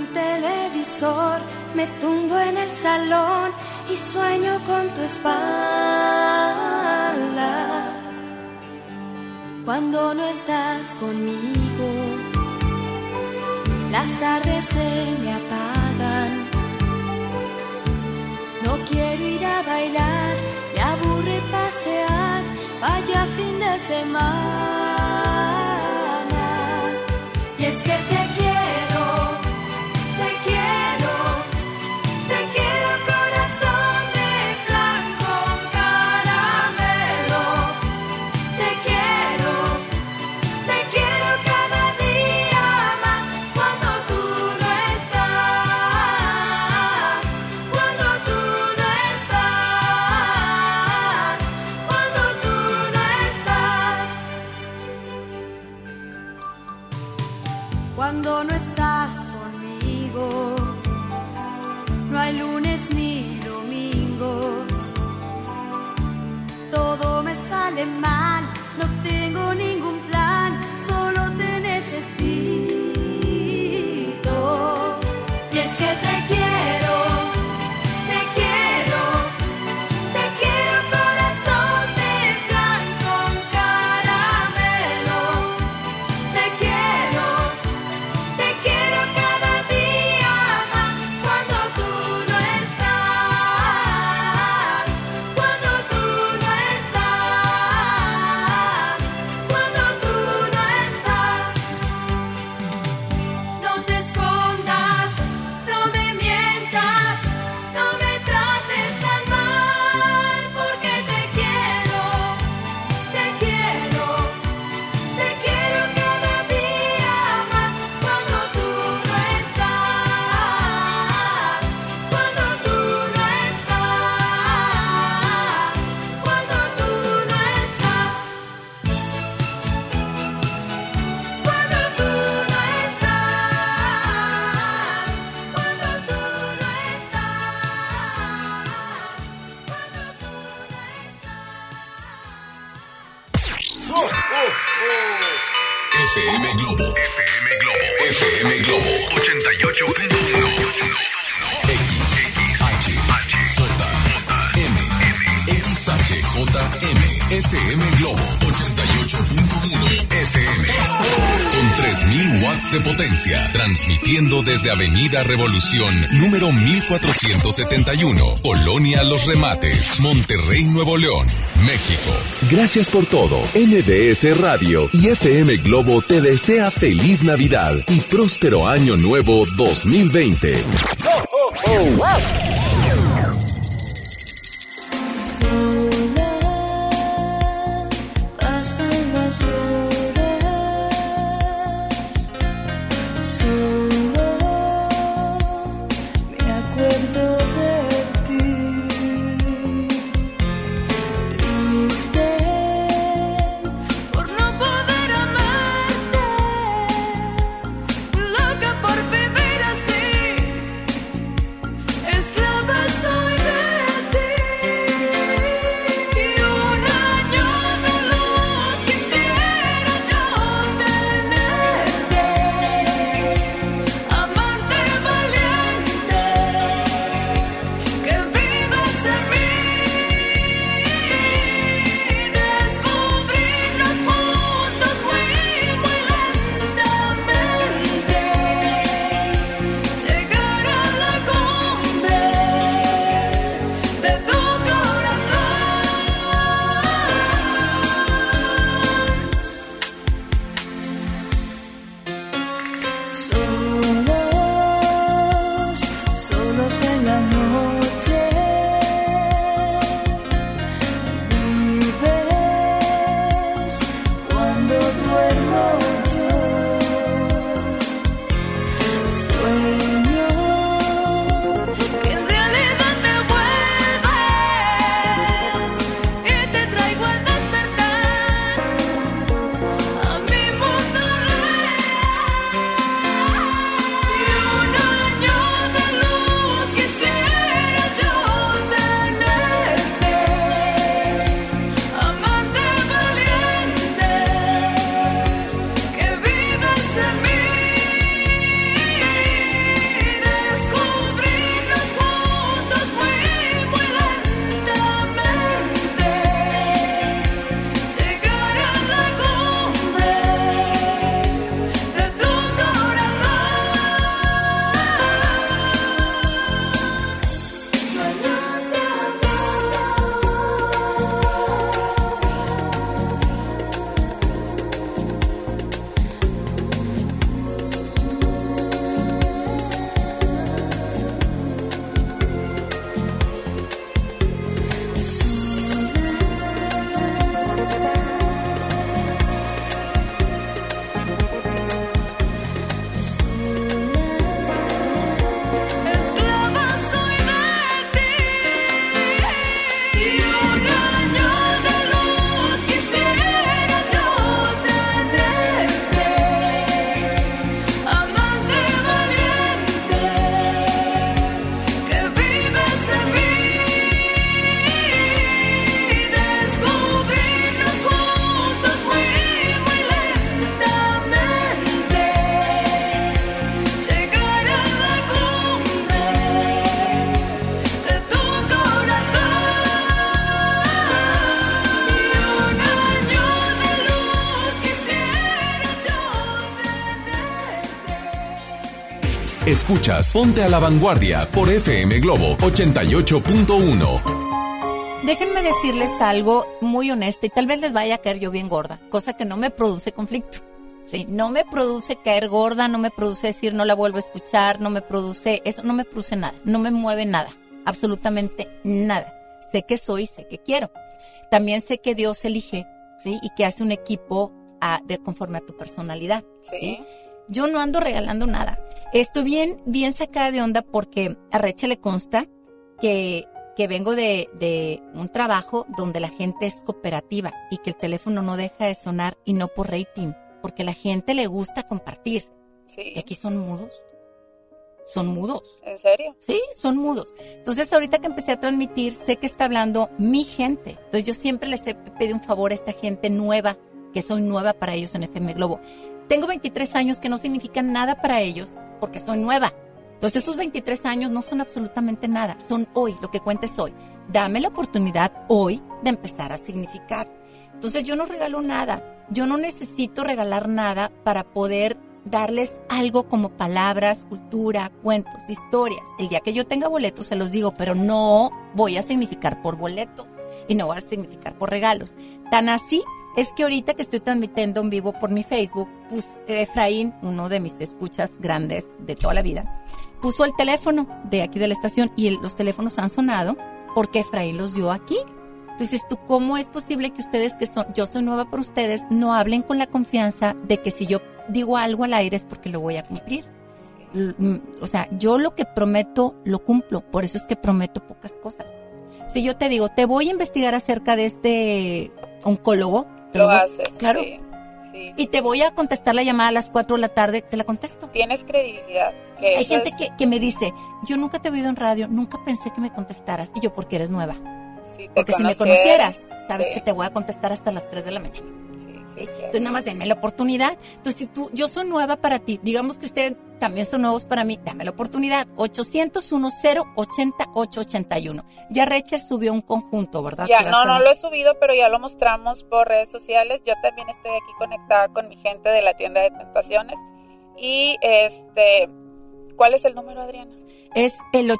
el televisor, me tumbo en el salón y sueño con tu espalda. Cuando no estás conmigo, las tardes se me apagan. No quiero ir a bailar, me aburre pasear, vaya fin de semana. Avenida Revolución, número 1471, Colonia Los Remates, Monterrey, Nuevo León, México. Gracias por todo. MBS Radio y FM Globo te desea feliz Navidad y próspero año nuevo 2020. Pasan Escuchas Ponte a la Vanguardia por FM Globo 88.1. Déjenme decirles algo muy honesto y tal vez les vaya a caer yo bien gorda, cosa que no me produce conflicto. Sí, no me produce caer gorda, no me produce decir no la vuelvo a escuchar, no me produce, eso no me produce nada, no me mueve nada, absolutamente nada. Sé que soy, sé que quiero. También sé que Dios elige, ¿sí? Y que hace un equipo a- de conforme a tu personalidad, ¿sí? Yo no ando regalando nada. Estoy bien, bien sacada de onda porque a Recha le consta que, que vengo de, de un trabajo donde la gente es cooperativa y que el teléfono no deja de sonar y no por rating, porque la gente le gusta compartir. Sí. Y aquí son mudos. Son mudos. ¿En serio? Sí, son mudos. Entonces, ahorita que empecé a transmitir, sé que está hablando mi gente. Entonces, yo siempre les he pedido un favor a esta gente nueva, que soy nueva para ellos en FM Globo. Tengo 23 años que no significan nada para ellos porque soy nueva. Entonces esos 23 años no son absolutamente nada, son hoy, lo que cuenta es hoy. Dame la oportunidad hoy de empezar a significar. Entonces yo no regalo nada, yo no necesito regalar nada para poder darles algo como palabras, cultura, cuentos, historias. El día que yo tenga boletos se los digo, pero no voy a significar por boletos y no voy a significar por regalos. Tan así es que ahorita que estoy transmitiendo en vivo por mi Facebook, pues Efraín, uno de mis escuchas grandes de toda la vida, puso el teléfono de aquí de la estación y los teléfonos han sonado porque Efraín los dio aquí. Entonces, ¿tú cómo es posible que ustedes que son, yo soy nueva por ustedes, no hablen con la confianza de que si yo digo algo al aire es porque lo voy a cumplir? Mm, O sea, yo lo que prometo lo cumplo, por eso es que prometo pocas cosas. Si yo te digo, te voy a investigar acerca de este oncólogo, Lo haces, claro, sí. Sí, y te voy a contestar la llamada a las 4 de la tarde, te la contesto. Tienes credibilidad. Que Hay gente es- que, que me dice, yo nunca te he oído en radio, nunca pensé que me contestaras. Y yo, porque eres nueva. te Porque si me conociera, conocieras, sabes sí. que te voy a contestar hasta las 3 de la mañana. Entonces, nada más denme la oportunidad. Entonces, si tú, yo soy nueva para ti, digamos que ustedes también son nuevos para mí, dame la oportunidad. 800-1080-881. Ya Rachel subió un conjunto, ¿verdad? Ya, no, a- no lo he subido, pero ya lo mostramos por redes sociales. Yo también estoy aquí conectada con mi gente de la tienda de tentaciones. Y este, ¿cuál es el número, Adriana? Es el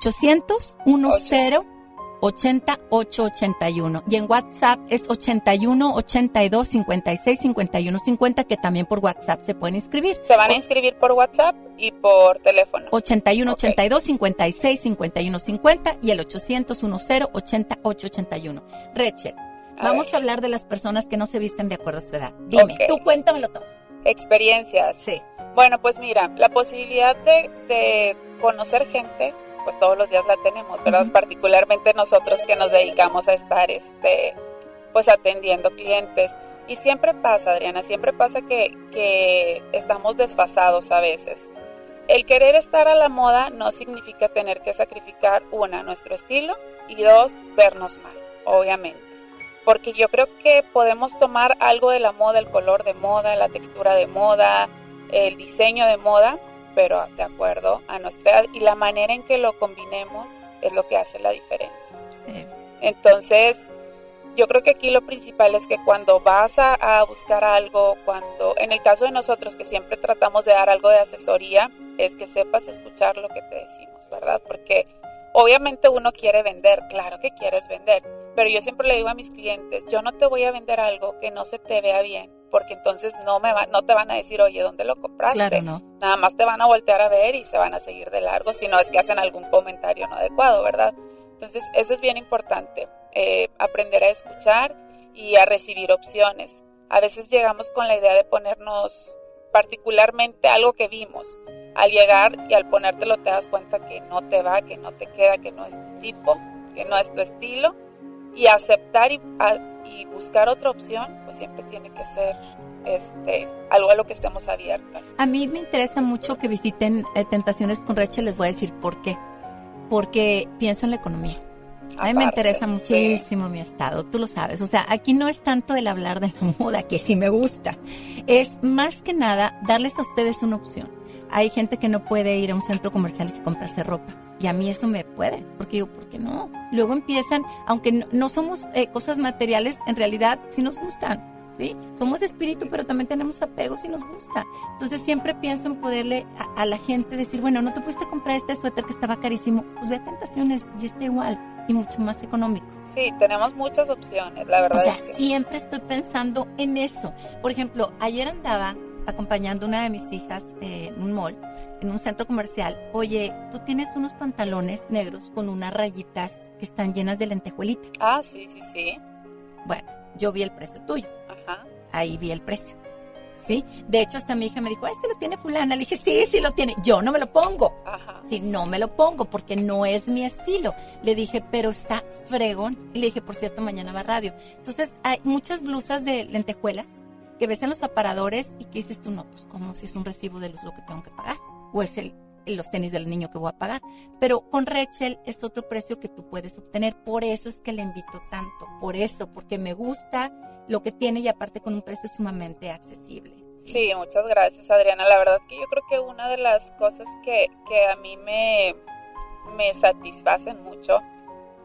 800-1080-881. Y en WhatsApp es 81 82 56 51 50, que también por WhatsApp se pueden inscribir. Se van a inscribir por WhatsApp y por teléfono. 81 82 56 51 50 y el 800 10 80 881. Rachel, A vamos ver. a hablar de las personas que no se visten de acuerdo a su edad. Dime, Ok. tú cuéntamelo todo. Experiencias. Sí. Bueno, pues mira, la posibilidad de, de conocer gente, pues todos los días la tenemos, ¿verdad? Particularmente nosotros que nos dedicamos a estar, este, pues atendiendo clientes. Y siempre pasa, Adriana, siempre pasa que, que estamos desfasados a veces. El querer estar a la moda no significa tener que sacrificar, una, nuestro estilo y dos, vernos mal, obviamente. Porque yo creo que podemos tomar algo de la moda, el color de moda, la textura de moda, el diseño de moda, pero de acuerdo a nuestra edad y la manera en que lo combinemos es lo que hace la diferencia. Entonces, yo creo que aquí lo principal es que cuando vas a, a buscar algo, cuando, en el caso de nosotros que siempre tratamos de dar algo de asesoría, es que sepas escuchar lo que te decimos, ¿verdad? Porque obviamente uno quiere vender, claro que quieres vender, pero yo siempre le digo a mis clientes, yo no te voy a vender algo que no se te vea bien, porque entonces no me va, no te van a decir, oye, ¿dónde lo compraste? Claro, no. Nada más te van a voltear a ver y se van a seguir de largo, si no es que hacen algún comentario no adecuado, ¿verdad? Entonces, eso es bien importante, eh, aprender a escuchar y a recibir opciones. A veces llegamos con la idea de ponernos particularmente algo que vimos. Al llegar y al ponértelo te das cuenta que no te va, que no te queda, que no es tu tipo, que no es tu estilo. Y aceptar y, a- y buscar otra opción, pues siempre tiene que ser este, algo a lo que estemos abiertas. A mí me interesa mucho que visiten eh, Tentaciones con Rachel, les voy a decir por qué. Porque pienso en la economía. A mí me interesa muchísimo mi estado, tú lo sabes. O sea, aquí no es tanto el hablar de la (laughs) moda, que sí me gusta. Es más que nada darles a ustedes una opción. Hay gente que no puede ir a un centro comercial y comprarse ropa. Y a mí eso me puede, porque digo, ¿por qué no? Luego empiezan, aunque no, no somos eh, cosas materiales, en realidad sí nos gustan. ¿Sí? Somos espíritu, pero también tenemos apegos y nos gusta. Entonces siempre pienso en poderle a, a la gente decir, bueno, no te pudiste comprar este suéter que estaba carísimo, pues ve a Tentaciones y está igual y mucho más económico. Sí, tenemos muchas opciones, la verdad O sea, es que siempre estoy pensando en eso. Por ejemplo, ayer andaba acompañando a una de mis hijas eh, en un mall, en un centro comercial. Oye, tú tienes unos pantalones negros con unas rayitas que están llenas de lentejuelita. Ah, sí, sí, sí. Bueno, yo vi el precio tuyo. Ajá. Ahí vi el precio. ¿Sí? De hecho, hasta mi hija me dijo, este lo tiene fulana. Le dije, sí, sí lo tiene. Yo no me lo pongo. Ajá. Sí, no me lo pongo porque no es mi estilo. Le dije, pero está fregón. Y le dije, por cierto, mañana va radio. Entonces, hay muchas blusas de lentejuelas que ves en los aparadores y que dices tú, no, pues como si es un recibo de luz lo que tengo que pagar. O es el, los tenis del niño que voy a pagar. Pero con Rachel es otro precio que tú puedes obtener. Por eso es que le invito tanto. Por eso, porque me gusta lo que tiene y aparte con un precio sumamente accesible. Sí, muchas gracias Adriana. La verdad que yo creo que una de las cosas que, que a mí me, me satisfacen mucho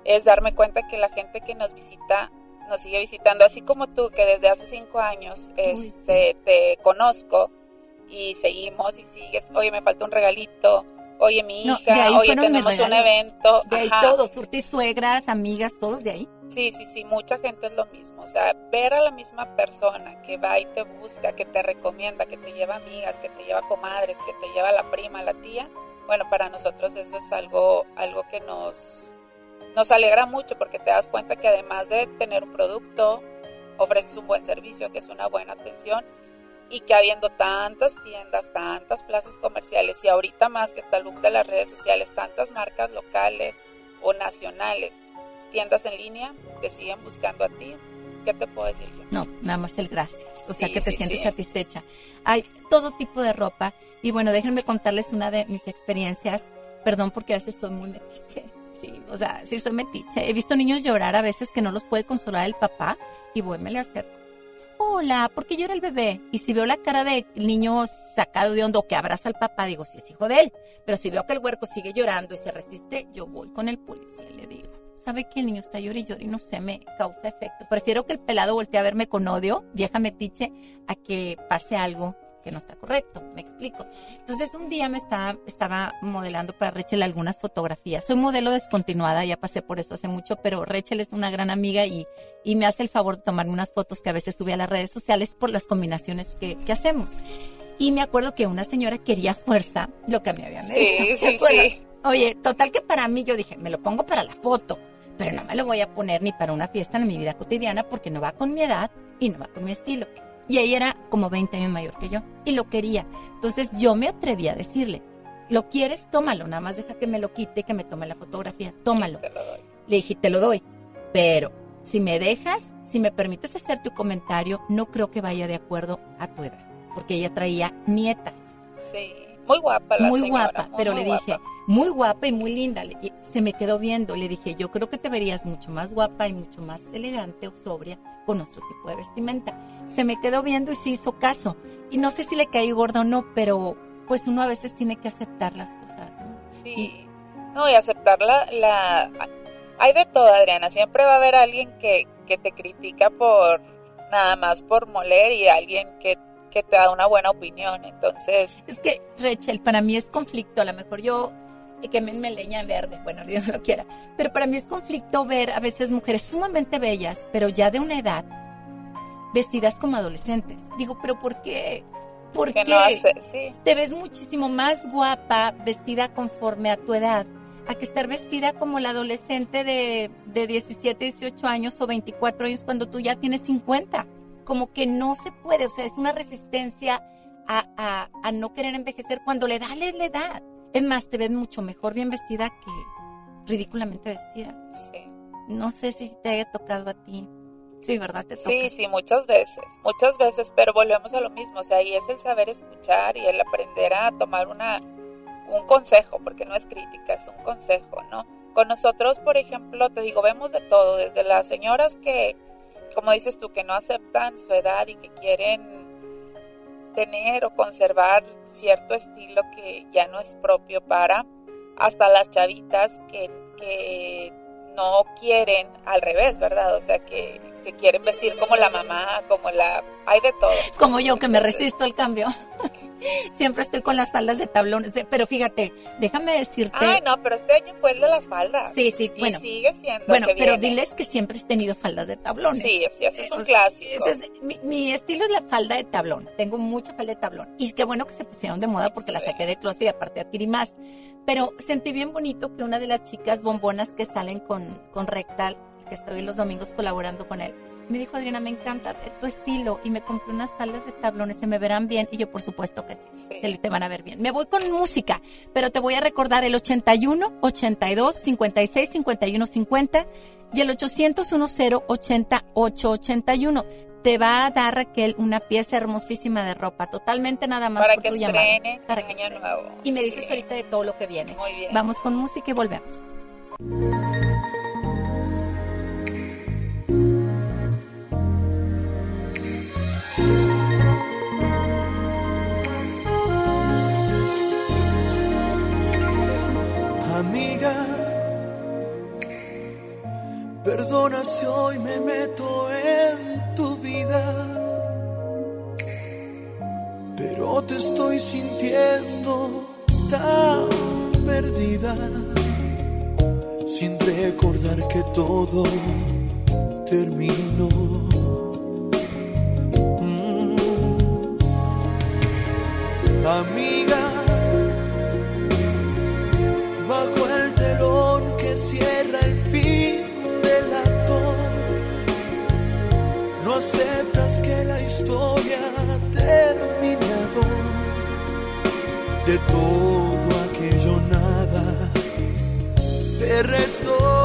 es darme cuenta que la gente que nos visita nos sigue visitando, así como tú que desde hace cinco años este, te conozco y seguimos y sigues, oye me falta un regalito, oye mi No, hija, oye tenemos un evento. De ahí Ajá. todos, suegras, amigas, todos de ahí. Sí, sí, sí, mucha gente es lo mismo. O sea, ver a la misma persona que va y te busca, que te recomienda, que te lleva amigas, que te lleva comadres, que te lleva la prima, la tía, bueno, para nosotros eso es algo, algo que nos, nos alegra mucho porque te das cuenta que además de tener un producto, ofreces un buen servicio, que es una buena atención y que habiendo tantas tiendas, tantas plazas comerciales y ahorita más que está el boom de las redes sociales, tantas marcas locales o nacionales, tiendas en línea, te siguen buscando a ti. ¿Qué te puedo decir yo? No, nada más el gracias. O sea, que te sí, sientes sí. satisfecha. Hay todo tipo de ropa. Y bueno, déjenme contarles una de mis experiencias. Perdón porque a veces soy muy metiche. Sí, o sea, sí soy metiche. He visto niños llorar a veces que no los puede consolar el papá y voy, me le acerco. Hola, ¿por qué llora el bebé? Y si veo la cara del niño sacado de hondo que abraza al papá, digo, si es hijo de él. Pero si veo que el huerco sigue llorando y se resiste, yo voy con el policía y le digo, ¿sabe que el niño está llorando y llorando y no sé, me causa efecto? Prefiero que el pelado voltee a verme con odio, vieja metiche, a que pase algo que no está correcto, me explico. Entonces un día me estaba, estaba modelando para Rachel algunas fotografías. Soy modelo descontinuada, ya pasé por eso hace mucho, pero Rachel es una gran amiga y, y me hace el favor de tomarme unas fotos que a veces sube a las redes sociales por las combinaciones que, que hacemos. Y me acuerdo que una señora quería fuerza, lo que me habían Sí, dicho, ¿se sí, acuerdan? sí. Oye, total que para mí yo dije, me lo pongo para la foto, pero no me lo voy a poner ni para una fiesta en mi vida cotidiana porque no va con mi edad y no va con mi estilo. Y ella era como 20 años mayor que yo y lo quería. Entonces yo me atreví a decirle, ¿lo quieres? Tómalo, nada más deja que me lo quite, que me tome la fotografía, tómalo. Le dije, te lo doy, pero si me dejas, si me permites hacer tu comentario, no creo que vaya de acuerdo a tu edad, porque ella traía nietas Sí, muy guapa la muy señora, guapa, muy, pero muy le dije, muy guapa y muy linda. Y se me quedó viendo, le dije, yo creo que te verías mucho más guapa y mucho más elegante o sobria con nuestro tipo de vestimenta. Se me quedó viendo y se hizo caso. Y no sé si le caí gorda o no, pero pues uno a veces tiene que aceptar las cosas. ¿no? Sí. No, y aceptar la, la... Hay de todo, Adriana. Siempre va a haber alguien que, que te critica por nada más por moler y alguien que, que te da una buena opinión. Entonces, Es que, Rachel, para mí es conflicto. A lo mejor yo y quemenme leña verde, bueno, (laughs) Dios lo quiera. Pero para mí es conflicto ver a veces mujeres sumamente bellas, pero ya de una edad, vestidas como adolescentes. Digo, pero ¿por qué? ¿Por que qué? no hace, sí. Te ves muchísimo más guapa vestida conforme a tu edad, a que estar vestida como la adolescente de, de 17, 18 años o 24 años cuando tú ya tienes 50. Como que no se puede, o sea, es una resistencia a, a- a no querer envejecer cuando le da la edad. Es más, te ves mucho mejor bien vestida que ridículamente vestida. Sí. No sé si te haya tocado a ti. Sí, ¿verdad? Te toca. Sí, sí, muchas veces, muchas veces, pero volvemos a lo mismo, o sea, y es el saber escuchar y el aprender a tomar una, un consejo, porque no es crítica, es un consejo, ¿no? Con nosotros, por ejemplo, te digo, vemos de todo, desde las señoras que, como dices tú, que no aceptan su edad y que quieren tener o conservar cierto estilo que ya no es propio para, hasta las chavitas que, que no quieren al revés, ¿verdad? O sea, que se quieren vestir como la mamá, como la... Hay de todo. Como yo que me resisto al cambio. Siempre estoy con las faldas de tablones. pero fíjate, déjame decirte. Ay, no, pero este año fue el de las faldas. Sí, sí, Y bueno. sigue siendo Bueno, que pero viene. diles que siempre he tenido faldas de tablones. Sí, sí, ese es un clásico. ese es- mi, mi estilo es la falda de tablón. Tengo mucha falda de tablón. Y qué bueno que se pusieron de moda porque la saqué de closet y aparte adquirí más. Pero sentí bien bonito que una de las chicas bombonas que salen con, con Rectal, que estoy los domingos colaborando con él, me dijo, Adriana, me encanta tu estilo y me compré unas faldas de tablones, se me verán bien. Y yo, por supuesto que sí, se te van a ver bien. Me voy con música, pero te voy a recordar el 81, 82, 56, 51, 50 y el 800 10 80 881. Te va a dar, Raquel, una pieza hermosísima de ropa, totalmente nada más Para por que tu estrene Para que año estrene. nuevo. Y me dices Sí. ahorita de todo lo que viene. Muy bien. Vamos con música y volvemos. amiga. Perdona si hoy me meto en tu vida, pero te estoy sintiendo tan perdida, sin recordar que todo terminó. Mm. Amiga. Que cierra el fin del acto, no aceptas que la historia ha terminado. De todo aquello nada te restó.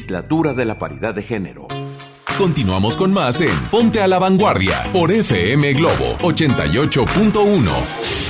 Legislatura de la Paridad de Género. Continuamos con más en Ponte a la Vanguardia por FM Globo 88.1.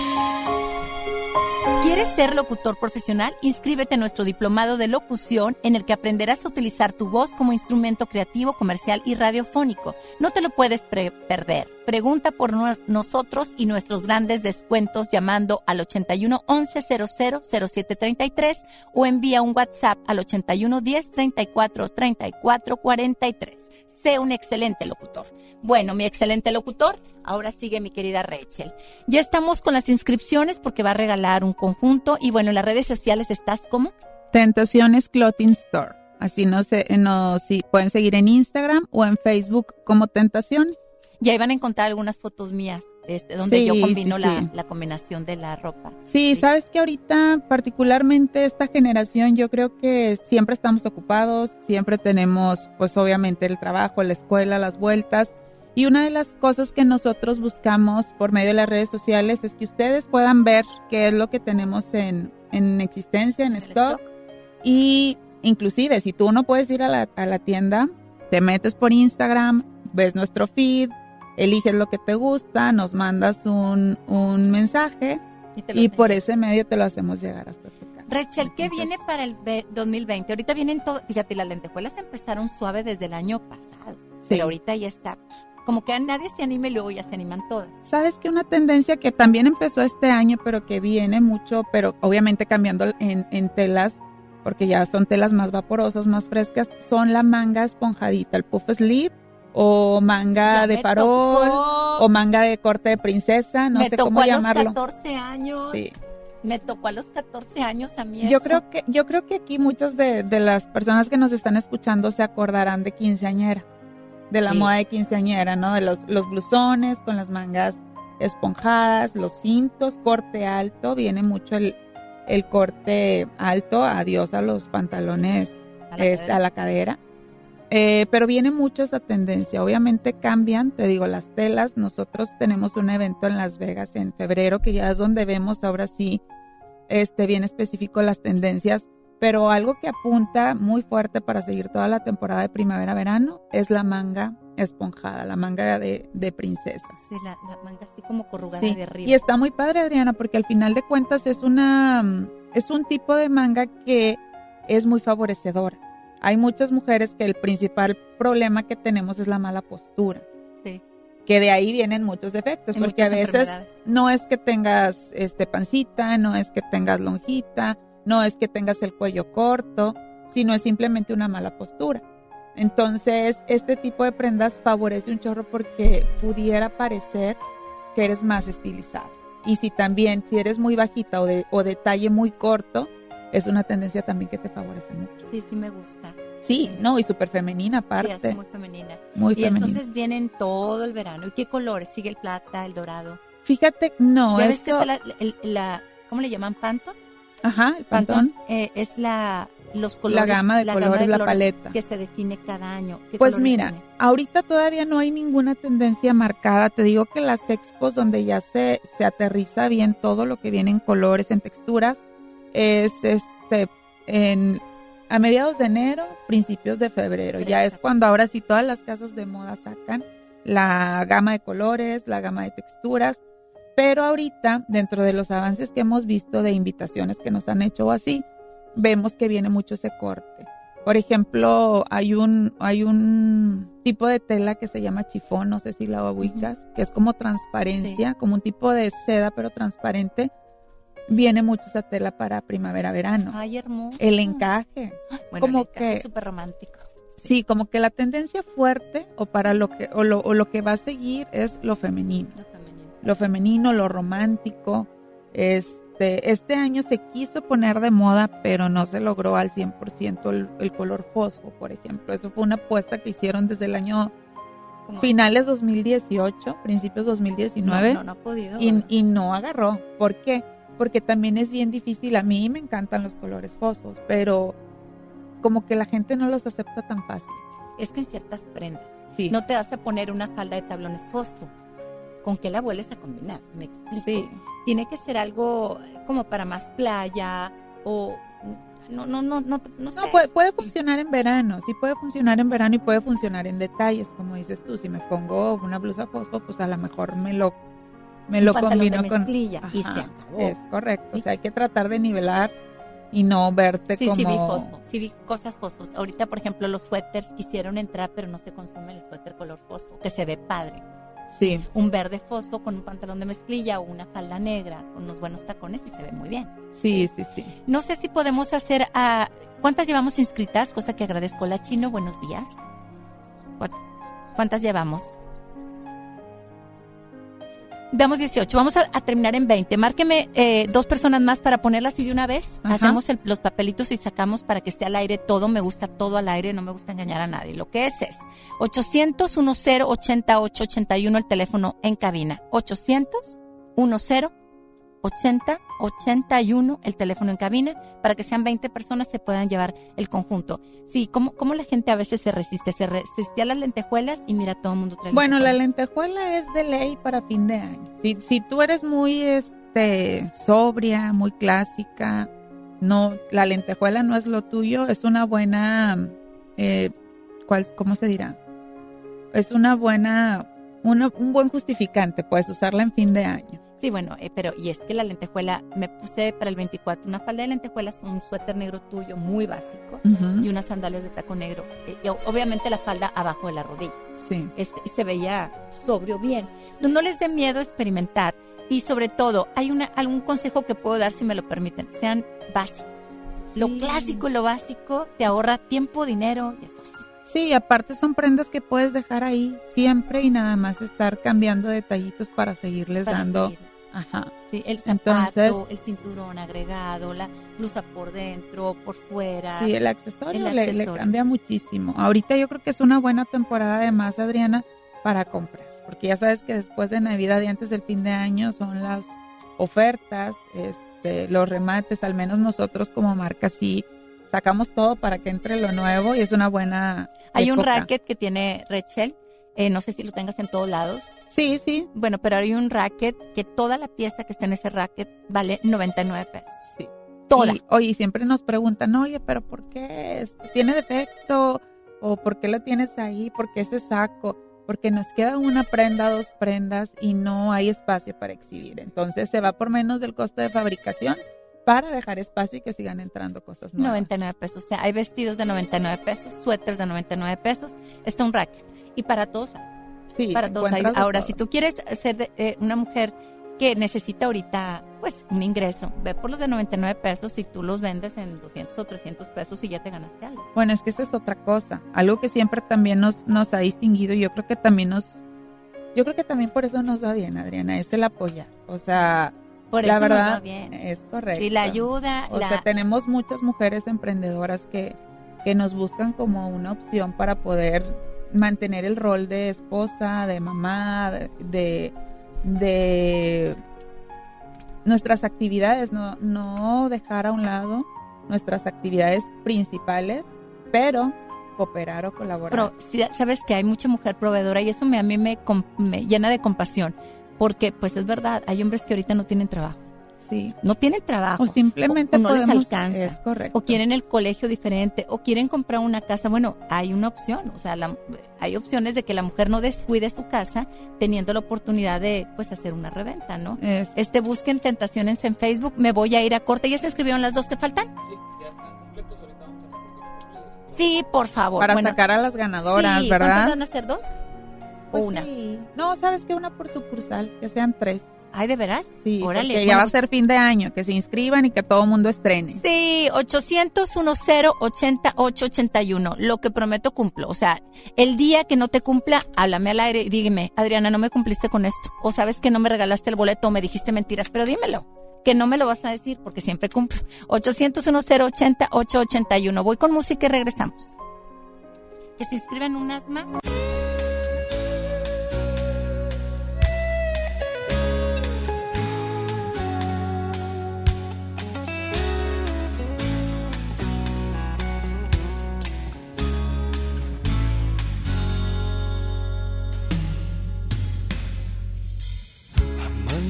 ¿Quieres ser locutor profesional? Inscríbete a nuestro diplomado de locución en el que aprenderás a utilizar tu voz como instrumento creativo, comercial y radiofónico. No te lo puedes perder. Pregunta por nosotros y nuestros grandes descuentos llamando al 81 11 00 0733 o envía un WhatsApp al 81 10 34 34 43. Sé un excelente locutor. Bueno, mi excelente locutor, ahora sigue mi querida Rachel. Ya estamos con las inscripciones porque va a regalar un conjunto y bueno, en las redes sociales estás como Tentaciones Clothing Store. Así no se, no, sí, pueden seguir en Instagram o en Facebook como Tentaciones. Y ahí van a encontrar algunas fotos mías este, donde Sí, yo combino sí, la, sí. la combinación de la ropa. Sí, sabes que ahorita, particularmente esta generación, yo creo que siempre estamos ocupados, siempre tenemos, pues obviamente el trabajo, la escuela, las vueltas. Y una de las cosas que nosotros buscamos por medio de las redes sociales es que ustedes puedan ver qué es lo que tenemos en, en existencia, en stock. Y inclusive, si tú no puedes ir a la, a la tienda, te metes por Instagram, ves nuestro feed, eliges lo que te gusta, nos mandas un, un mensaje Y por ese medio te lo hacemos llegar hasta tu casa. Rachel, ¿qué viene para el ve- 2020? Ahorita vienen todo, fíjate, las lentejuelas empezaron suave desde el año pasado, pero ahorita ya está, como que a nadie se anime y luego ya se animan todas. Sabes que una tendencia que también empezó este año, pero que viene mucho, pero obviamente cambiando en, en telas, porque ya son telas más vaporosas, más frescas, son la manga esponjadita, el puff sleeve o manga Ya de me farol tocó. o manga de corte de princesa, no me sé tocó cómo a llamarlo. los 14 años. Sí. Me tocó a los 14 años a mí Yo eso. creo que yo creo que aquí muchas de, de las personas que nos están escuchando se acordarán de quinceañera, de la Sí. moda de quinceañera, ¿no? De los los blusones con las mangas esponjadas, los cintos, corte alto, viene mucho el el corte alto, adiós a los pantalones A la este, cadera. a la cadera. Eh, pero viene mucho esa tendencia. Obviamente cambian, te digo, las telas. Nosotros tenemos un evento en Las Vegas en febrero, que ya es donde vemos ahora sí, este, bien específico las tendencias. Pero algo que apunta muy fuerte para seguir toda la temporada de primavera-verano es la manga esponjada, la manga de, de princesa. Sí, la, la manga así como corrugada Sí, de arriba. y está muy padre, Adriana, porque al final de cuentas es una mm, es un tipo de manga que es muy favorecedora. Hay muchas mujeres que el principal problema que tenemos es la mala postura, Sí. que de ahí vienen muchos defectos, porque a veces no es que tengas este pancita, no es que tengas lonjita, no es que tengas el cuello corto, sino es simplemente una mala postura. Entonces, este tipo de prendas favorece un chorro porque pudiera parecer que eres más estilizado. Y si también, si eres muy bajita o de, o de talle muy corto, es una tendencia también que te favorece mucho. Sí, sí me gusta. Sí, no, y súper femenina aparte. Sí, así muy femenina. Muy y femenina. entonces vienen todo el verano. ¿Y qué colores? Sigue el plata, el dorado. Fíjate, no, ya ves que esto- está la, el- la- ¿cómo le llaman? ¿Pantón? Ajá, el pantón. eh, es la, los colores. gama de colores, la paleta. Que se define cada año. ¿Qué Pues mira, ahorita todavía no hay ninguna tendencia marcada. Te digo que las expos donde ya se, se aterriza bien todo lo que viene en colores, en texturas, es este en a mediados de enero, principios de febrero. Sí, ya es cuando ahora sí todas las casas de moda sacan la gama de colores, la gama de texturas. Pero ahorita, dentro de los avances que hemos visto de invitaciones que nos han hecho o así, vemos que viene mucho ese corte. Por ejemplo, hay un, hay un tipo de tela que se llama chifón, no sé si la ubicas, que es como transparencia, como un tipo de seda pero transparente. Viene mucho esa tela para primavera-verano. Ay, hermoso. El encaje. Bueno, como el encaje que es súper romántico. Sí, como que la tendencia fuerte o para lo que o lo, o lo que va a seguir es lo femenino. Lo femenino, lo romántico. Este, este año se quiso poner de moda, pero no se logró al 100% el, el color fosfo, por ejemplo. Eso fue una apuesta que hicieron desde el año finales 2018, principios 2019. No, no, no ha podido. Y, y no agarró. ¿Por qué? Porque también es bien difícil. A mí me encantan los colores fosfos, pero como que la gente no los acepta tan fácil. Es que en ciertas prendas. Sí. No te vas a poner una falda de tablones fosfo. ¿Con qué la vuelves a combinar? Me explico. Sí. Tiene que ser algo como para más playa o no, no, no, no, no sé. No, puede, puede funcionar en verano, sí puede funcionar en verano y puede funcionar en detalles, como dices tú. Si me pongo una blusa fosfo, pues a lo mejor me lo, me Un lo pantalón de combino con. mezclilla y se Ajá, acabó. Es correcto. O sea, hay que tratar de nivelar y no verte Sí, como. sí vi fosfo, sí vi cosas fosfos. Ahorita, por ejemplo, los suéteres quisieron entrar, pero no se consume el suéter color fosfo, que se ve padre. Sí. Un verde fosfo con un pantalón de mezclilla o una falda negra con unos buenos tacones y se ve muy bien. Sí, sí, sí. No sé si podemos hacer a... ¿Cuántas llevamos inscritas? Cosa que agradezco. La Chino, buenos días. ¿Cuántas- ¿Cuántas llevamos? Damos 18. Vamos a, a terminar en 20. Márqueme eh, dos personas más para ponerlas y de una vez Ajá. hacemos el- los papelitos y sacamos para que esté al aire todo. Me gusta todo al aire, no me gusta engañar a nadie. Lo que es es 800 10 88 81 el teléfono en cabina. 800 10 80 81 el teléfono en cabina para que sean 20 personas se puedan llevar el conjunto. Sí, ¿cómo, cómo la gente a veces se resiste? Se resiste a las lentejuelas y mira, todo el mundo trae Bueno, la lentejuela es de ley para fin de año. Si, si tú eres muy este sobria, muy clásica, no, la lentejuela no es lo tuyo, es una buena, eh, ¿cuál, ¿cómo se dirá? Es una buena, una- un buen justificante, puedes usarla en fin de año. Sí, bueno, eh, pero y es que la lentejuela, me puse para el 24 una falda de lentejuelas un suéter negro tuyo muy básico y unas sandalias de taco negro. Eh, y obviamente la falda abajo de la rodilla. Sí. Este, se veía sobrio bien. No, no les dé miedo experimentar y sobre todo, hay una, algún consejo que puedo dar si me lo permiten. Sean básicos. Lo Sí. clásico y lo básico te ahorra tiempo, dinero y espacio. Sí, aparte son prendas que puedes dejar ahí siempre y nada más estar cambiando detallitos para seguirles Para dando. seguir. Ajá. Sí, el zapato, Entonces- el cinturón agregado, la blusa por dentro, por fuera. Sí, el accesorio, El le- cambia muchísimo. Ahorita yo creo que es una buena temporada además, Adriana, para comprar. Porque ya sabes que después de Navidad y antes del fin de año son las ofertas, este, los remates, al menos nosotros como marca sí sacamos todo para que entre lo nuevo y es una buena Hay un racket que tiene Rachel. Eh, no sé si lo tengas en todos lados. Sí, sí. Bueno, pero hay un racket que toda la pieza que está en ese racket vale 99 pesos. Sí. Toda. Y, oye, siempre nos preguntan, oye, pero ¿por qué? Este, ¿Tiene defecto? ¿O por qué lo tienes ahí? ¿Por qué ese saco? Porque nos queda una prenda, dos prendas y no hay espacio para exhibir. Entonces se va por menos del costo de fabricación para dejar espacio y que sigan entrando cosas nuevas. 99 pesos. O sea, hay vestidos de 99 pesos, suéteres de 99 pesos. Está un racket. Y para todos. Sí, para todos hay. Ahora, todo. si tú quieres ser de- eh, una mujer que necesita ahorita, pues, un ingreso, ve por los de 99 pesos y tú los vendes en 200 o 300 pesos y ya te ganaste algo. Bueno, es que esa es otra cosa. Algo que siempre también nos, nos ha distinguido y yo creo que también nos... Yo creo que también por eso nos va bien, Adriana, es el apoyar. O sea, Por la eso nos verdad va bien. es correcto. Sí, la ayuda, O la- sea, tenemos muchas mujeres emprendedoras que, que nos buscan como una opción para poder mantener el rol de esposa, de mamá, de, de, nuestras actividades, no, no dejar a un lado nuestras actividades principales, pero cooperar o colaborar. Pero sabes que hay mucha mujer proveedora y eso me, a mí me llena de compasión, porque pues es verdad, hay hombres que ahorita no tienen trabajo. Sí. No tienen trabajo. O simplemente o no les alcanza. es correcto. O quieren el colegio diferente, o quieren comprar una casa. Bueno, hay una opción, o sea, la- hay opciones de que la mujer no descuide su casa teniendo la oportunidad de pues hacer una reventa, ¿no? Es- Este busquen tentaciones en Facebook, me voy a ir a corte. ¿Ya se inscribieron las dos que faltan? Sí, por favor. para Bueno, sacar a las ganadoras, sí, ¿verdad? ¿Cuántas van a ser dos? ¿O Pues una? sí. No, ¿sabes qué? Una por sucursal, que sean tres. Ay, ¿de veras? Sí, Órale, porque ya va a ser fin de año, que se inscriban y que todo el mundo estrene. Sí, 800 10 80 881. Lo que prometo cumplo. O sea, el día que no te cumpla, háblame al aire y dígame, Adriana, no me cumpliste con esto. O sabes que no me regalaste el boleto o me dijiste mentiras, pero dímelo. Que no me lo vas a decir porque siempre cumplo. 800 10 80 881. Voy con música y regresamos. Que se inscriban unas más.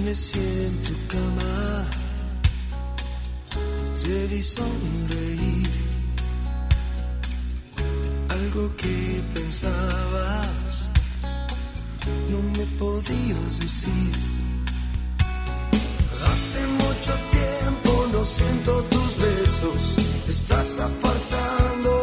mecié en tu cama, te vi sonreír, algo que pensabas, no me podías decir. Hace mucho tiempo no siento tus besos, te estás apartando.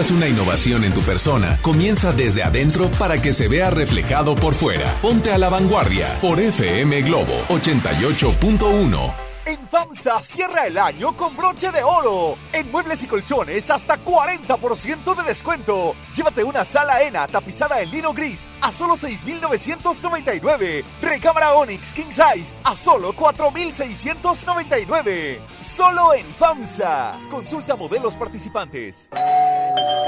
Buscas una innovación en tu persona, comienza desde adentro para que se vea reflejado por fuera. Ponte a la vanguardia por FM Globo 88.1. En FAMSA cierra el año con broche de oro. En muebles y colchones hasta 40% de descuento. Llévate una sala ENA tapizada en lino gris a solo 6,999. Recámara Onyx King Size a solo 4,699. Solo en FAMSA. Consulta modelos participantes.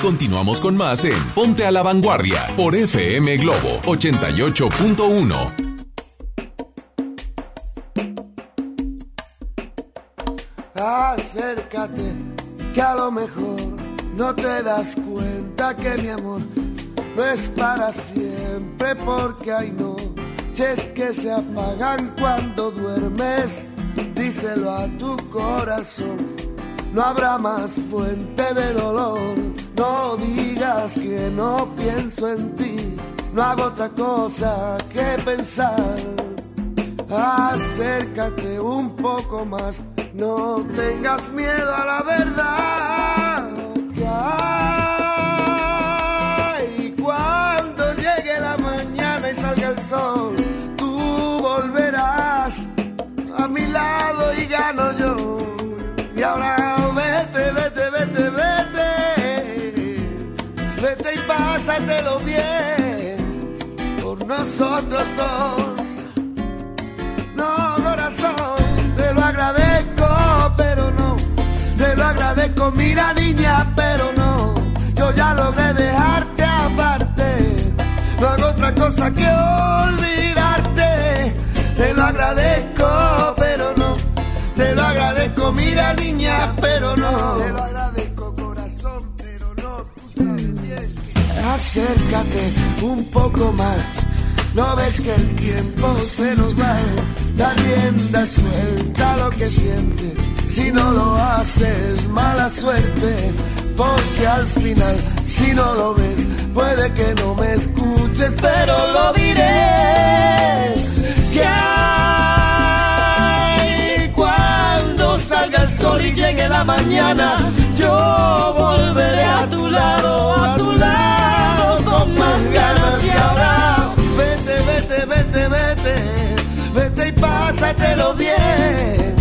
Continuamos con más en Ponte a la Vanguardia por FM Globo 88.1. Acércate, que a lo mejor no te das cuenta que mi amor no es para siempre, porque hay noches que se apagan cuando duermes. Díselo a tu corazón, no habrá más fuente de dolor. No digas que no pienso en ti, no hago otra cosa que pensar. Acércate un poco más, no tengas miedo a la verdad. Nosotros dos. No, corazón, te lo agradezco, pero no. Te lo agradezco, mira niña, pero no. Yo ya logré dejarte aparte. No hago otra cosa que olvidarte. Te lo agradezco, pero no. Te lo agradezco, mira niña, pero no. Te lo agradezco, corazón, pero no. Tú sabes bien. Acércate un poco más. No ves que el tiempo se nos va. Da rienda suelta lo que sientes. Si no lo haces, mala suerte. Porque al final, si no lo ves, puede que no me escuches, pero lo diré. Que hay cuando salga el sol y llegue la mañana, yo volveré a tu lado, a tu lado, con más ganas y ahora. Pásatelo bien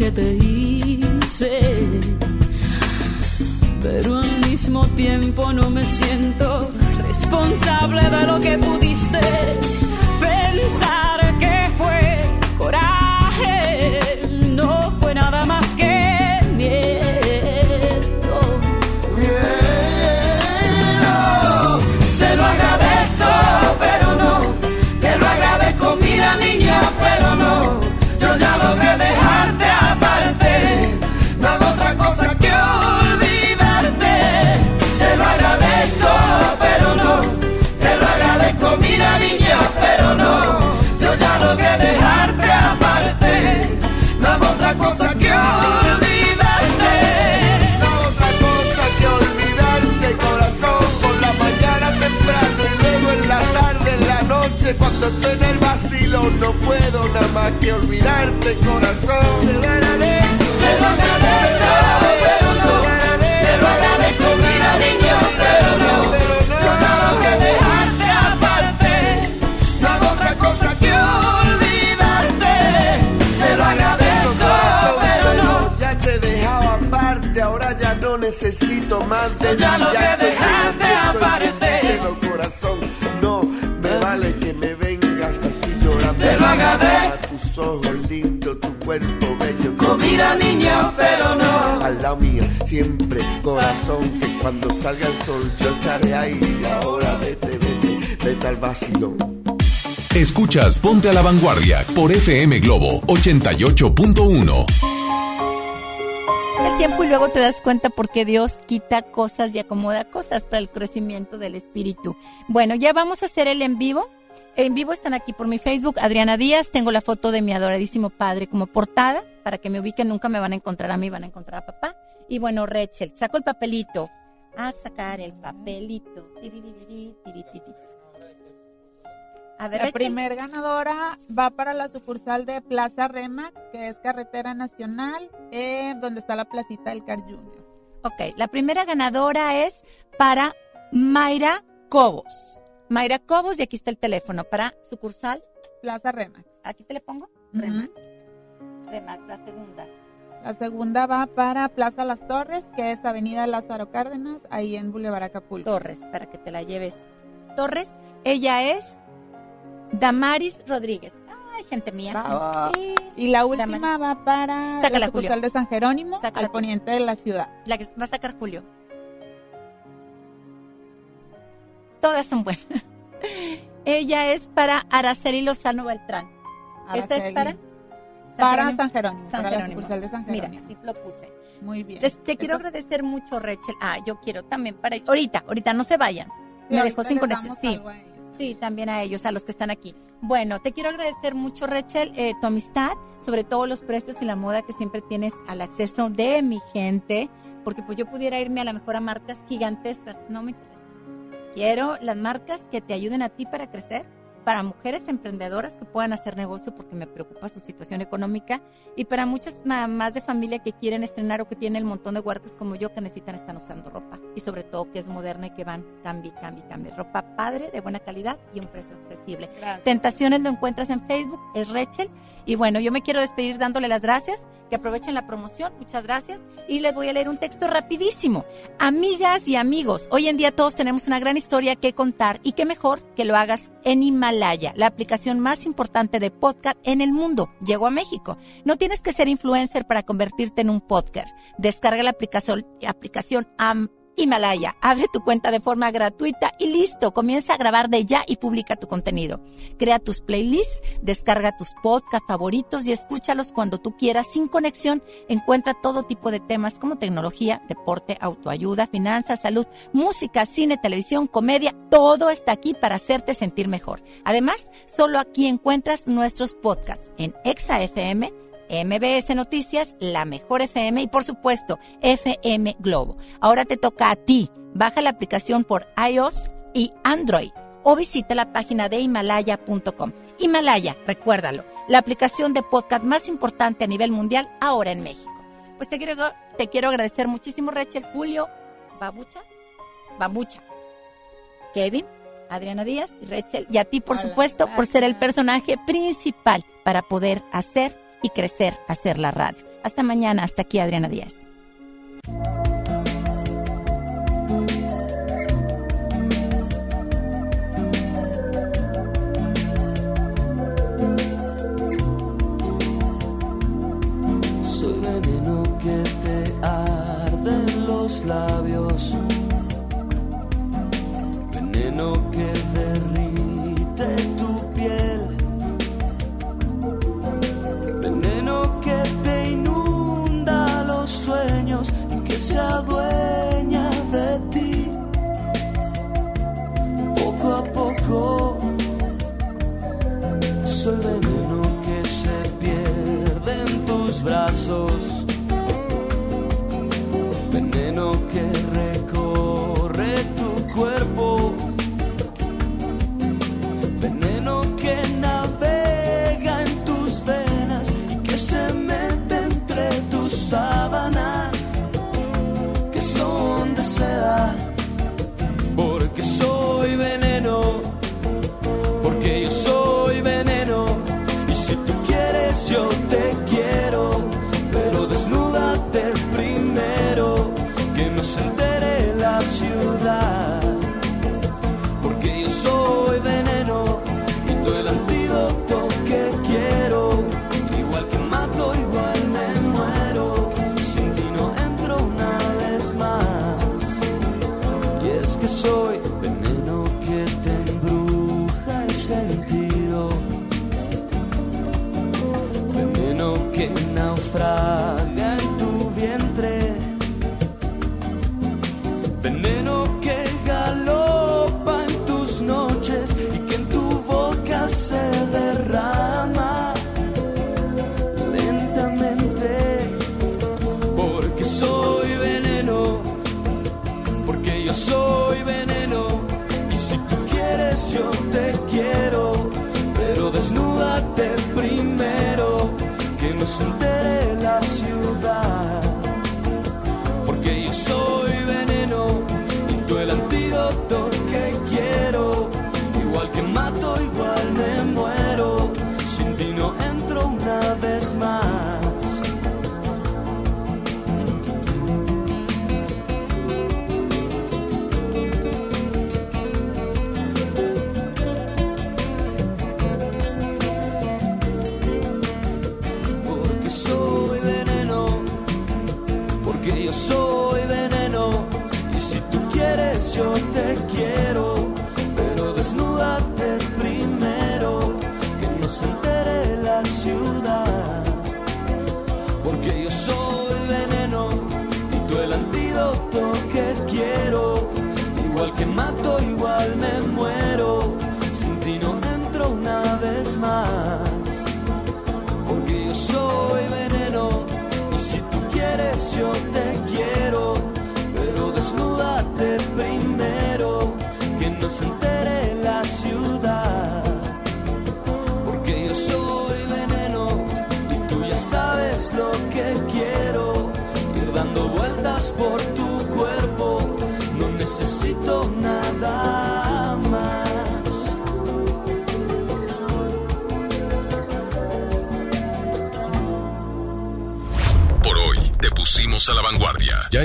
que te hice. Pero al mismo tiempo no me siento responsable de lo que pudiste pensar más que olvidarte, corazón. Te lo agradezco, Te lo agradezco, pero no. Te lo agradezco, mira niña, pero no. Yo ya logré dejarte aparte. No hago otra cosa que olvidarte. Te lo agradezco, pero no. Ya te dejaba aparte, ahora ya no necesito más de Yo ya ti, logré estoy ojos lindos, tu cuerpo bello. Mira, niña, pero no. Al lado mío, siempre, corazón, que cuando salga el sol yo estaré ahí. Ahora vete, vete, vete al vacilón. Escuchas Ponte a la Vanguardia por FM Globo 88.1. El tiempo y luego te das cuenta por qué Dios quita cosas y acomoda cosas para el crecimiento del espíritu. Bueno, ya vamos a hacer el en vivo. En vivo están aquí por mi Facebook, Adriana Díaz. Tengo la foto de mi adoradísimo padre como portada. Para que me ubiquen, nunca me van a encontrar a mí, van a encontrar a papá. Y bueno, Rachel, saco el papelito. A sacar el papelito. A ver, La primer ganadora va para la sucursal de Plaza Remax, que es carretera nacional, eh, donde está la placita del Car Junior. Ok, la primera ganadora es para Mayra Cobos. Mayra Cobos, y aquí está el teléfono para sucursal. Plaza Remax. ¿Aquí te le pongo? Remax. Remax, la segunda. La segunda va para Plaza Las Torres, que es Avenida Lázaro Cárdenas, ahí en Boulevard Acapulco. Torres, para que te la lleves. Torres, ella es Damaris Rodríguez. Ay, gente mía. Sí. Y la última va para Sácala, la sucursal Julio. de San Jerónimo, Sácala al tú. poniente de la ciudad. La que va a sacar Julio. Todas son buenas. (laughs) Ella es para Araceli Lozano Beltrán. Esta es para Para San Jerónimo, San para la Jerónimo. sucursal de San Mira, Jerónimo. así lo puse. Muy bien. Te, te quiero agradecer mucho, Rachel. Ah, yo quiero también para ahorita, ahorita no se vayan. Sí, Me dejó sin conexión. Sí, sí, también a ellos, a los que están aquí. Bueno, te quiero agradecer mucho, Rachel, eh, tu amistad, sobre todo los precios y la moda que siempre tienes al acceso de mi gente, porque pues yo pudiera irme a la mejor a marcas gigantescas. No me. Quiero las marcas que te ayuden a ti para crecer, para mujeres emprendedoras que puedan hacer negocio porque me preocupa su situación económica y para muchas mamás de familia que quieren estrenar o que tienen el montón de huercas como yo que necesitan estar usando ropa y sobre todo que es moderna y que van cambie, cambie, cambie. Ropa padre, de buena calidad y un precio accesible. Gracias. Tentaciones lo encuentras en Facebook, es Rachel. Y bueno, yo me quiero despedir dándole las gracias, que aprovechen la promoción, muchas gracias. Y les voy a leer un texto rapidísimo. Amigas y amigos, hoy en día todos tenemos una gran historia que contar y qué mejor que lo hagas en Himalaya, la aplicación más importante de podcast en el mundo. Llegó a México. No tienes que ser influencer para convertirte en un podcast. Descarga la aplicación, aplicación Himalaya, abre tu cuenta de forma gratuita y listo, comienza a grabar de ya y publica tu contenido. Crea tus playlists, descarga tus podcasts favoritos y escúchalos cuando tú quieras sin conexión. Encuentra todo tipo de temas como tecnología, deporte, autoayuda, finanzas, salud, música, cine, televisión, comedia. Todo está aquí para hacerte sentir mejor. Además, solo aquí encuentras nuestros podcasts en Exa FM, MBS Noticias, La Mejor FM y por supuesto FM Globo. Ahora te toca a ti. Baja la aplicación por iOS y Android o visita la página de himalaya.com. Himalaya, recuérdalo, la aplicación de podcast más importante a nivel mundial ahora en México. Pues te quiero, te quiero agradecer muchísimo, Rachel, Julio, Babucha, Babucha, Kevin, Adriana Díaz y Rachel, y a ti, por supuesto, por ser el personaje principal para poder hacer y crecer, hacer la radio. Hasta mañana, hasta aquí Adriana Díaz. Dueña de ti, poco a poco, soy veneno que se pierde en tus brazos, veneno que.